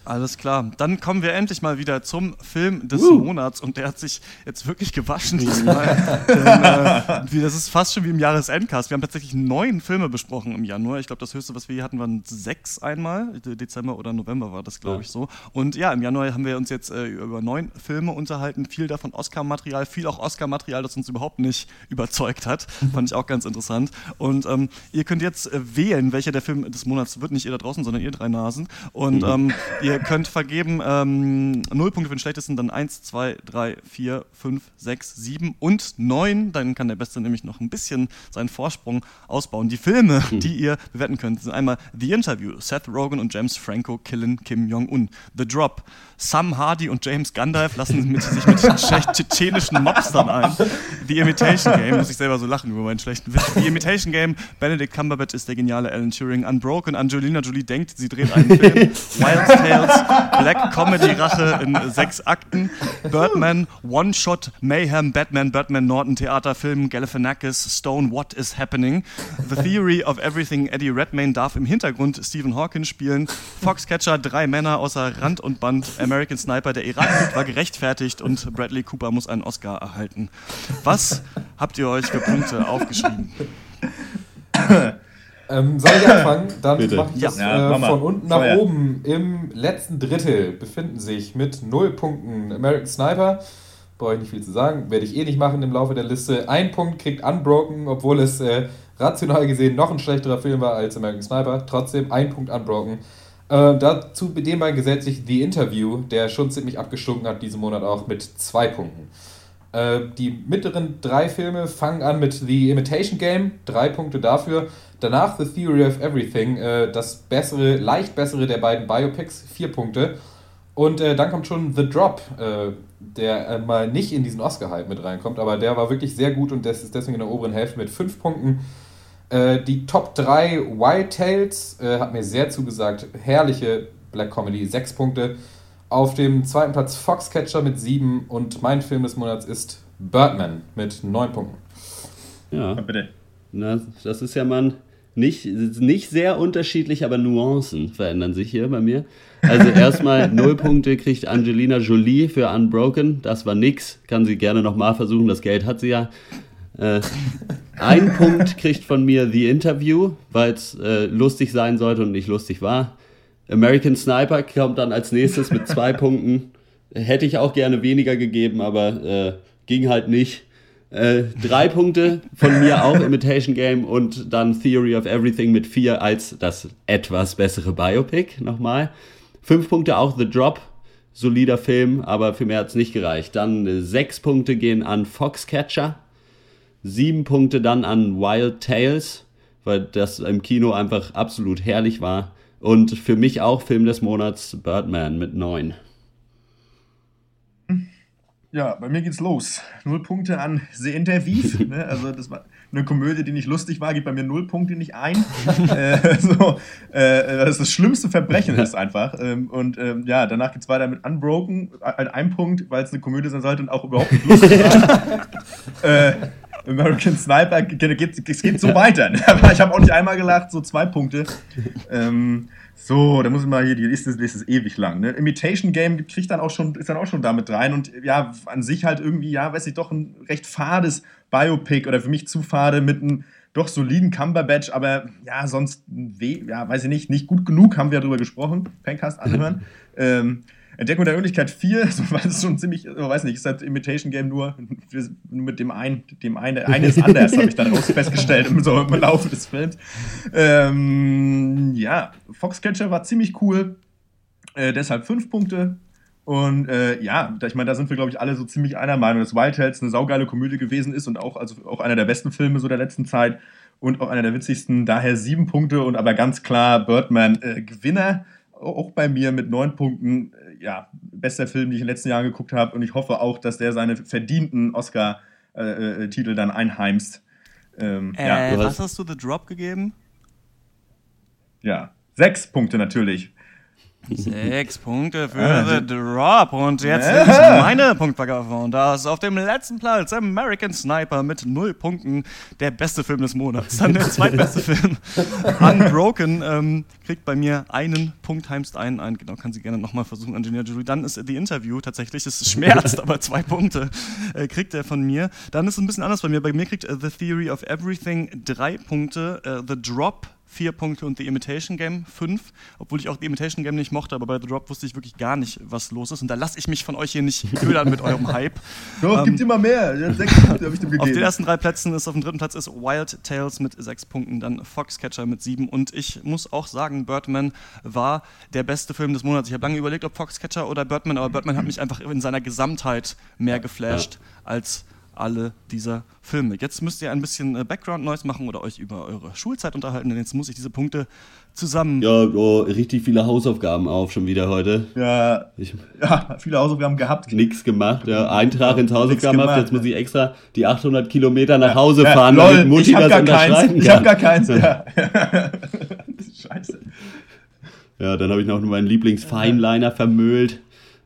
S1: Alles klar. Dann kommen wir endlich mal wieder zum Film des
S3: Uh.
S1: Monats und der hat sich jetzt wirklich gewaschen diesmal. Denn, äh, das ist fast schon wie im Jahresendcast. Wir haben tatsächlich neun Filme besprochen im Januar. Ich glaube, das höchste, was wir hier hatten, waren sechs einmal. De- Dezember oder November war das, glaube ich, so. Und ja, im Januar haben wir uns jetzt äh, über neun Filme unterhalten. Viel davon Oscar-Material, viel auch Oscar-Material, das uns überhaupt nicht überzeugt hat. Fand ich auch ganz interessant. Und ähm, ihr könnt jetzt äh, wählen, welcher der Film des Monats wird. Nicht ihr da draußen, sondern ihr drei Nasen. Und ähm, ihr könnt vergeben ähm, 0 Punkte für den schlechtesten, dann 1, 2, 3, 4, 5, 6, 7 und 9. Dann kann der Beste nämlich noch ein bisschen seinen Vorsprung ausbauen. Die Filme, die ihr bewerten könnt, sind einmal The Interview, Seth Rogen und James Franco killen Kim Jong-un. The Drop, Sam Hardy und James Gandalf lassen mit, sich mit tschetschenischen Mobstern ein. The Imitation Game, muss ich selber so lachen über meinen schlechten Witz. The Imitation Game, Benedict Cumberbatch ist der geniale Alan Turing. Unbroken, Angelina Jolie denkt, sie dreht einen Film. Wild Tales, Black Comedy Rache in sechs Akten. Birdman, One Shot, Mayhem, Batman, Batman, Norton, Theaterfilm, Galifianakis, Stone, What is Happening. The Theory of Everything, Eddie Redmayne darf im Hintergrund Stephen Hawking spielen. Foxcatcher, drei Männer außer Rand und Band. American Sniper, der Irakkrieg war gerechtfertigt und Bradley Cooper muss einen Oscar erhalten. Was habt ihr euch für Punkte aufgeschrieben?
S4: Ähm, soll ich anfangen? Dann
S3: Bitte.
S4: mache ich das
S5: Ja,
S4: äh, von unten nach
S5: Feuer.
S4: oben. Im letzten Drittel befinden sich mit 0 Punkten American Sniper. Brauche ich nicht viel zu sagen. Werde ich eh nicht machen im Laufe der Liste. Ein Punkt kriegt Unbroken, obwohl es äh, rational gesehen noch ein schlechterer Film war als American Sniper. Trotzdem ein Punkt Unbroken. Äh, dazu bei dem mal gesetzlich The Interview, der schon ziemlich abgestunken hat diesen Monat auch mit zwei Punkten. Äh, die mittleren drei Filme fangen an mit The Imitation Game, drei Punkte dafür. Danach The Theory of Everything, äh, das bessere, leicht bessere der beiden Biopics, vier Punkte. Und äh, dann kommt schon The Drop, äh, der äh, mal nicht in diesen Oscar-Hype mit reinkommt, aber der war wirklich sehr gut und das ist deswegen in der oberen Hälfte mit fünf Punkten. Äh, die Top 3 Wild Tales äh, hat mir sehr zugesagt. Herrliche Black Comedy, sechs Punkte. Auf dem zweiten Platz Foxcatcher mit sieben und mein Film des Monats ist Birdman mit neun Punkten.
S3: Ja,
S5: Ja, bitte.
S3: na, das ist ja mal nicht, nicht sehr unterschiedlich, aber Nuancen verändern sich hier bei mir. Also erstmal 0 Punkte kriegt Angelina Jolie für Unbroken. Das war nix. Kann sie gerne nochmal versuchen. Das Geld hat sie ja. Äh, ein Punkt kriegt von mir The Interview, weil es äh, lustig sein sollte und nicht lustig war. American Sniper kommt dann als nächstes mit zwei Punkten. Hätte ich auch gerne weniger gegeben, aber äh, ging halt nicht. Äh, drei Punkte von mir auch Imitation Game und dann Theory of Everything mit vier als das etwas bessere Biopic nochmal. Fünf Punkte auch The Drop, solider Film, aber für mehr hat es nicht gereicht. Dann äh, sechs Punkte gehen an Foxcatcher, sieben Punkte dann an Wild Tales, weil das im Kino einfach absolut herrlich war. Und für mich auch Film des Monats Birdman mit neun.
S5: Ja, bei mir geht's los. Null Punkte an The Intervief. ne? Also das war eine Komödie, die nicht lustig war, gibt bei mir null Punkte nicht ein. äh, so, äh, das ist das schlimmste Verbrechen ist einfach. Ähm, und ähm, ja, danach geht's weiter mit Unbroken, äh, ein Punkt, weil es eine Komödie sein sollte und auch überhaupt nicht lustig war. äh, American Sniper, es geht so weiter. Aber ich habe auch nicht einmal gelacht, so zwei Punkte. Ähm, so, da muss ich mal hier, die Liste, ist ewig lang. Ne? Imitation Game kriegt dann auch schon, ist dann auch schon damit rein und ja, an sich halt irgendwie, ja, weiß ich, doch ein recht fades Biopic oder für mich zu fade mit einem doch soliden Cumberbatch, aber ja, sonst, ja, weiß ich nicht, nicht gut genug, haben wir ja drüber gesprochen, Pencast anhören. ähm, Entdeckung der Möglichkeit 4, so war es schon ziemlich, ich weiß nicht, ist halt Imitation Game nur, nur mit dem einen, dem einen, eine ist anders, habe ich dann raus festgestellt im, so im Laufe des Films. Ähm, ja, Foxcatcher war ziemlich cool, äh, deshalb fünf Punkte. Und äh, ja, ich meine, da sind wir, glaube ich, alle so ziemlich einer Meinung, dass Wild Tales eine saugeile Komödie gewesen ist und auch, also auch einer der besten Filme so der letzten Zeit und auch einer der witzigsten. Daher sieben Punkte und aber ganz klar Birdman äh, Gewinner auch bei mir mit neun Punkten, äh, ja, bester Film, den ich in den letzten Jahren geguckt habe. Und ich hoffe auch, dass der seine verdienten Oscar-Titel äh, dann einheimst.
S1: Ähm, äh, ja. Was hast du The Drop gegeben?
S5: Ja, sechs Punkte natürlich.
S1: Sechs Punkte für The Drop. Und jetzt ja. ist meine Punktvergabe. Und da ist auf dem letzten Platz American Sniper mit null Punkten. Der beste Film des Monats. Dann der zweitbeste Film. Unbroken ähm, kriegt bei mir einen Punkt, heimst einen ein. Genau, kann sie gerne nochmal versuchen, Angelina Jolie. Dann ist The Interview tatsächlich. Es schmerzt, aber zwei Punkte äh, kriegt er von mir. Dann ist es ein bisschen anders bei mir. Bei mir kriegt uh, The Theory of Everything drei Punkte. Uh, The Drop vier Punkte und The Imitation Game fünf, obwohl ich auch The Imitation Game nicht mochte, aber bei The Drop wusste ich wirklich gar nicht, was los ist. Und da lasse ich mich von euch hier nicht ködern mit eurem Hype.
S5: Doch, ähm, gibt immer mehr. Sechs Punkte habe ich dem gegeben.
S1: Auf den ersten drei Plätzen ist auf dem dritten Platz ist Wild Tales mit sechs Punkten, dann Foxcatcher mit sieben und ich muss auch sagen, Birdman war der beste Film des Monats. Ich habe lange überlegt, ob Foxcatcher oder Birdman, aber Birdman hat mich einfach in seiner Gesamtheit mehr geflasht als alle dieser Filme. Jetzt müsst ihr ein bisschen äh, Background-Noise machen oder euch über eure Schulzeit unterhalten, denn jetzt muss ich diese Punkte zusammen.
S3: Ja, oh, richtig viele Hausaufgaben auf schon wieder heute.
S5: Ja, ich, ja viele Hausaufgaben gehabt.
S3: Nichts gemacht, ja. Eintrag ins Hausaufgaben gemacht, jetzt muss ich extra die 800 Kilometer nach Hause ja, fahren,
S5: ja, damit Mutti das unterschreiben keins. kann. Ich hab gar keins, ja.
S3: Scheiße. Ja, dann habe ich noch meinen Lieblings-Feinliner vermüllt.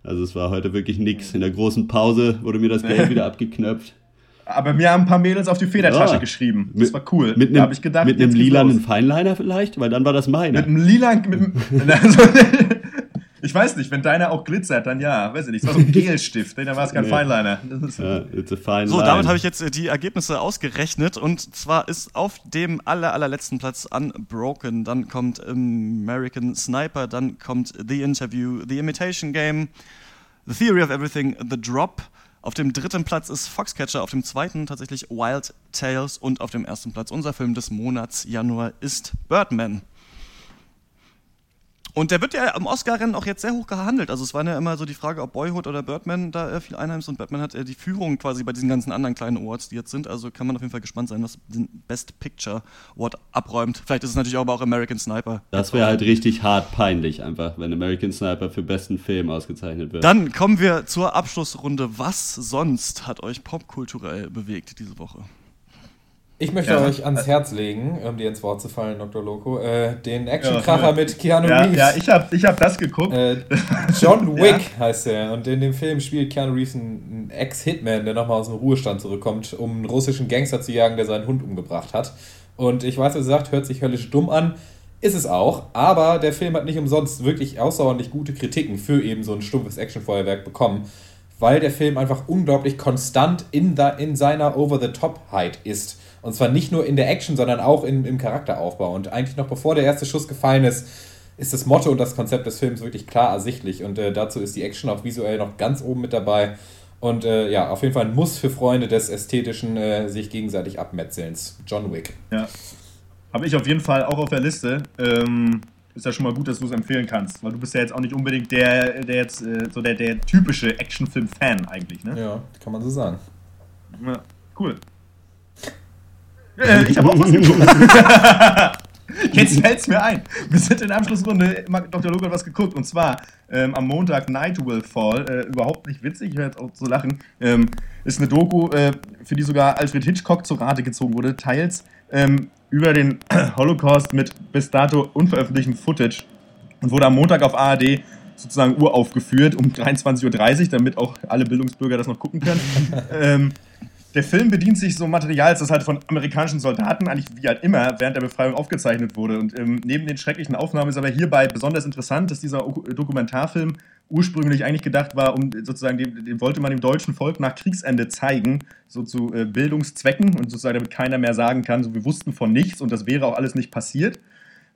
S3: Also es war heute wirklich nix. In der großen Pause wurde mir das Geld wieder abgeknöpft.
S5: Aber mir haben ein paar Mädels auf die Federtasche ja. geschrieben. Das mit, war cool.
S3: Mit einem, ich gedacht, mit einem lilanen Feinliner vielleicht? Weil dann war das meine.
S5: Mit einem lilanen. also, ich weiß nicht, wenn deiner auch glitzert, dann ja. Weiß ich nicht. Das war so ein Gelstift. dann war es kein nee. Feinliner.
S3: Ja, it's a fine
S1: so, damit habe ich jetzt äh, die Ergebnisse ausgerechnet. Und zwar ist auf dem aller, allerletzten Platz Unbroken. Dann kommt American Sniper. Dann kommt The Interview, The Imitation Game, The Theory of Everything, The Drop. Auf dem dritten Platz ist Foxcatcher, auf dem zweiten tatsächlich Wild Tales und auf dem ersten Platz unser Film des Monats Januar ist Birdman. Und der wird ja am Oscar-Rennen auch jetzt sehr hoch gehandelt. Also es war ja immer so die Frage, ob Boyhood oder Birdman da äh, viel einheimst. Und Birdman hat äh, die Führung quasi bei diesen ganzen anderen kleinen Awards, die jetzt sind. Also kann man auf jeden Fall gespannt sein, was den Best Picture Award abräumt. Vielleicht ist es natürlich aber auch American Sniper.
S3: Das wäre halt richtig hart peinlich einfach, wenn American Sniper für besten Film ausgezeichnet wird.
S1: Dann kommen wir zur Abschlussrunde. Was sonst hat euch popkulturell bewegt diese Woche?
S4: Ich möchte ja. euch ans Herz legen, um dir ins Wort zu fallen, Dr. Loco, äh, den Actionkracher ja, mit Keanu
S5: ja,
S4: Reeves.
S5: Ja, ich habe ich hab das geguckt. Äh,
S4: John Wick heißt er und in dem Film spielt Keanu Reeves einen Ex-Hitman, der nochmal aus dem Ruhestand zurückkommt, um einen russischen Gangster zu jagen, der seinen Hund umgebracht hat. Und ich weiß, was ihr sagt, hört sich höllisch dumm an. Ist es auch, aber der Film hat nicht umsonst wirklich außerordentlich gute Kritiken für eben so ein stumpfes Actionfeuerwerk bekommen, weil der Film einfach unglaublich konstant in, the, in seiner Over-the-Top-Heit ist. Und zwar nicht nur in der Action, sondern auch in, im Charakteraufbau. Und eigentlich noch bevor der erste Schuss gefallen ist, ist das Motto und das Konzept des Films wirklich klar ersichtlich. Und äh, dazu ist die Action auch visuell noch ganz oben mit dabei. Und äh, ja, auf jeden Fall ein Muss für Freunde des ästhetischen, äh, sich gegenseitig abmetzelns. John Wick.
S5: Ja. Habe ich auf jeden Fall auch auf der Liste. Ähm, ist ja schon mal gut, dass du es empfehlen kannst, weil du bist ja jetzt auch nicht unbedingt der, der jetzt äh, so der, der typische Actionfilm-Fan eigentlich, ne?
S4: Ja, kann man so sagen.
S5: Ja, cool. Äh, ich habe auch was geguckt. Jetzt fällt es mir ein. Wir sind in der Abschlussrunde, Dr. Logan hat was geguckt. Und zwar ähm, am Montag Night Will Fall. Äh, überhaupt nicht witzig, ich werde jetzt auch so lachen. Ähm, ist eine Doku, äh, für die sogar Alfred Hitchcock zur Rate gezogen wurde, teils ähm, über den Holocaust mit bis dato unveröffentlichtem Footage. Und wurde am Montag auf ARD sozusagen uraufgeführt um 23.30 Uhr, damit auch alle Bildungsbürger das noch gucken können. ähm, der Film bedient sich so Materials, das halt von amerikanischen Soldaten eigentlich wie halt immer während der Befreiung aufgezeichnet wurde. Und ähm, neben den schrecklichen Aufnahmen ist aber hierbei besonders interessant, dass dieser Dokumentarfilm ursprünglich eigentlich gedacht war, um sozusagen, den, den wollte man dem deutschen Volk nach Kriegsende zeigen, so zu äh, Bildungszwecken und sozusagen, damit keiner mehr sagen kann, so wir wussten von nichts und das wäre auch alles nicht passiert.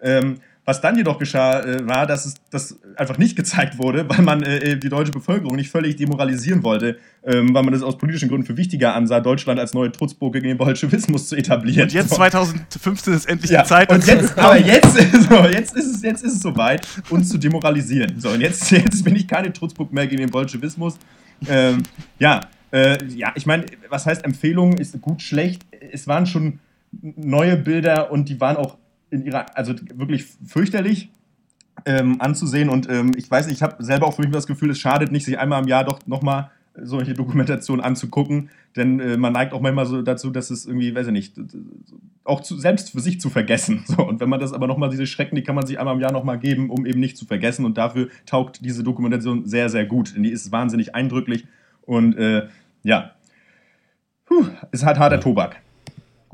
S5: Ähm, was dann jedoch geschah, äh, war, dass es das einfach nicht gezeigt wurde, weil man äh, die deutsche Bevölkerung nicht völlig demoralisieren wollte, ähm, weil man es aus politischen Gründen für wichtiger ansah, Deutschland als neue Trutzburg gegen den Bolschewismus zu etablieren.
S1: Und jetzt,
S5: so.
S1: 2015, ist endlich
S5: Ja,
S1: die Zeit.
S5: und jetzt, aber jetzt, so, jetzt, ist es, jetzt ist es soweit, uns zu demoralisieren. So, und jetzt, jetzt bin ich keine Trutzburg mehr gegen den Bolschewismus. Ähm, ja, äh, ja, ich meine, was heißt Empfehlung? Ist gut, schlecht. Es waren schon neue Bilder und die waren auch in ihrer, also wirklich fürchterlich ähm, anzusehen. Und ähm, ich weiß nicht, ich habe selber auch für mich das Gefühl, es schadet nicht, sich einmal im Jahr doch nochmal solche Dokumentationen anzugucken, denn äh, man neigt auch manchmal so dazu, dass es irgendwie, weiß ich nicht, auch zu, selbst für sich zu vergessen. So, und wenn man das aber nochmal, diese Schrecken, die kann man sich einmal im Jahr nochmal geben, um eben nicht zu vergessen. Und dafür taugt diese Dokumentation sehr, sehr gut. Denn die ist wahnsinnig eindrücklich und äh, ja, Puh, ist halt harter Tobak.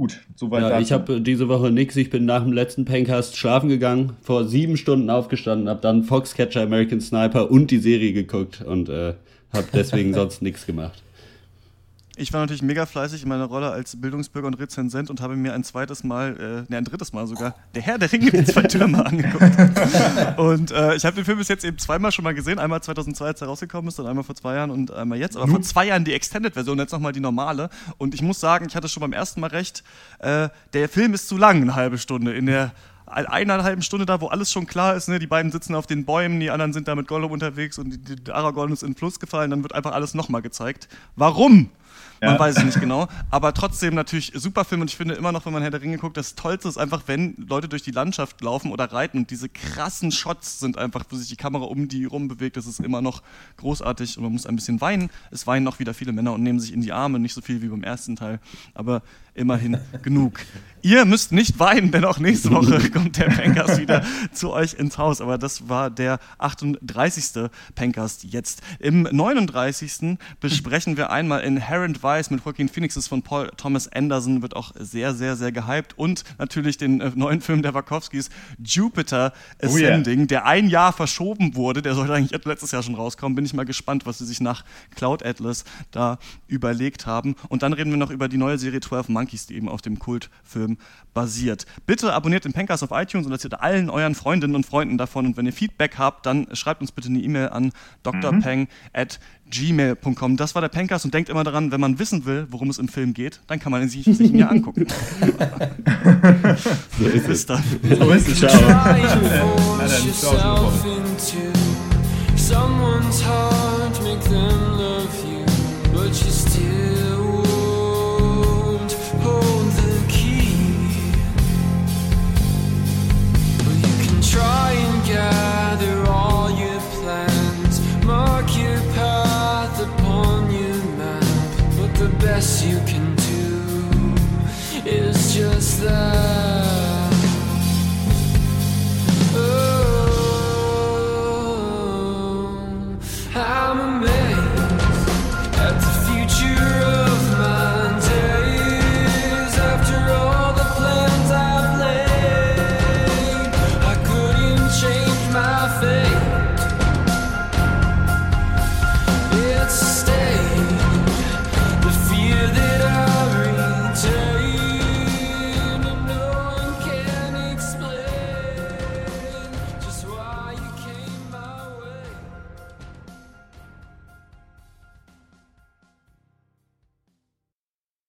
S5: Gut, soweit
S3: Ja, ich habe diese Woche nix. Ich bin nach dem letzten Pencast schlafen gegangen, vor sieben Stunden aufgestanden, habe dann Foxcatcher, American Sniper und die Serie geguckt und äh, habe deswegen sonst nichts gemacht.
S1: Ich war natürlich mega fleißig in meiner Rolle als Bildungsbürger und Rezensent und habe mir ein zweites Mal, äh, ne, ein drittes Mal sogar, Der Herr der Ringe, die zwei Türme angeguckt. Und äh, ich habe den Film bis jetzt eben zweimal schon mal gesehen. Einmal 2002, als er rausgekommen ist, und einmal vor zwei Jahren und einmal jetzt. Aber vor zwei Jahren die Extended-Version, jetzt nochmal die normale. Und ich muss sagen, ich hatte schon beim ersten Mal recht, äh, der Film ist zu lang, eine halbe Stunde. In der einer halben Stunde da, wo alles schon klar ist, ne? die beiden sitzen auf den Bäumen, die anderen sind da mit Gollum unterwegs und die, die Aragorn ist in den Fluss gefallen, dann wird einfach alles nochmal gezeigt. Warum? Man
S5: Ja.
S1: weiß es nicht genau. Aber trotzdem natürlich super Film und ich finde immer noch, wenn man Herr der Ringe guckt, das Tollste ist einfach, wenn Leute durch die Landschaft laufen oder reiten und diese krassen Shots sind einfach, wo sich die Kamera um die rum bewegt, das ist immer noch großartig und man muss ein bisschen weinen. Es weinen auch wieder viele Männer und nehmen sich in die Arme, nicht so viel wie beim ersten Teil, aber immerhin genug. Ihr müsst nicht weinen, denn auch nächste Woche kommt der Pencast wieder zu euch ins Haus. Aber das war der 38. Pencast jetzt. Im 39. besprechen wir einmal Inherent Vice mit Joaquin Phoenix ist von Paul Thomas Anderson, wird auch sehr, sehr, sehr gehypt. Und natürlich den äh, neuen Film der Wachowskis, Jupiter
S5: Oh yeah.
S1: Ascending, der ein Jahr verschoben wurde. Der sollte eigentlich letztes Jahr schon rauskommen. Bin ich mal gespannt, was sie sich nach Cloud Atlas da überlegt haben. Und dann reden wir noch über die neue Serie 12 Monkeys, die eben auf dem Kultfilm basiert. Bitte abonniert den Pencast auf iTunes und erzählt allen euren Freundinnen und Freunden davon. Und wenn ihr Feedback habt, dann schreibt uns bitte eine E-Mail an drpeng at gmail.com. Das war der Pencast und denkt immer daran, wenn man wissen will, worum es im Film geht, dann kann man ihn sich, sich ihn ja angucken.
S3: So ist
S1: Bis
S3: es.
S1: dann.
S5: So ist es. Ciao.
S2: Someone's heart, make them love you, but you still won't hold the key. Well, you can try and gather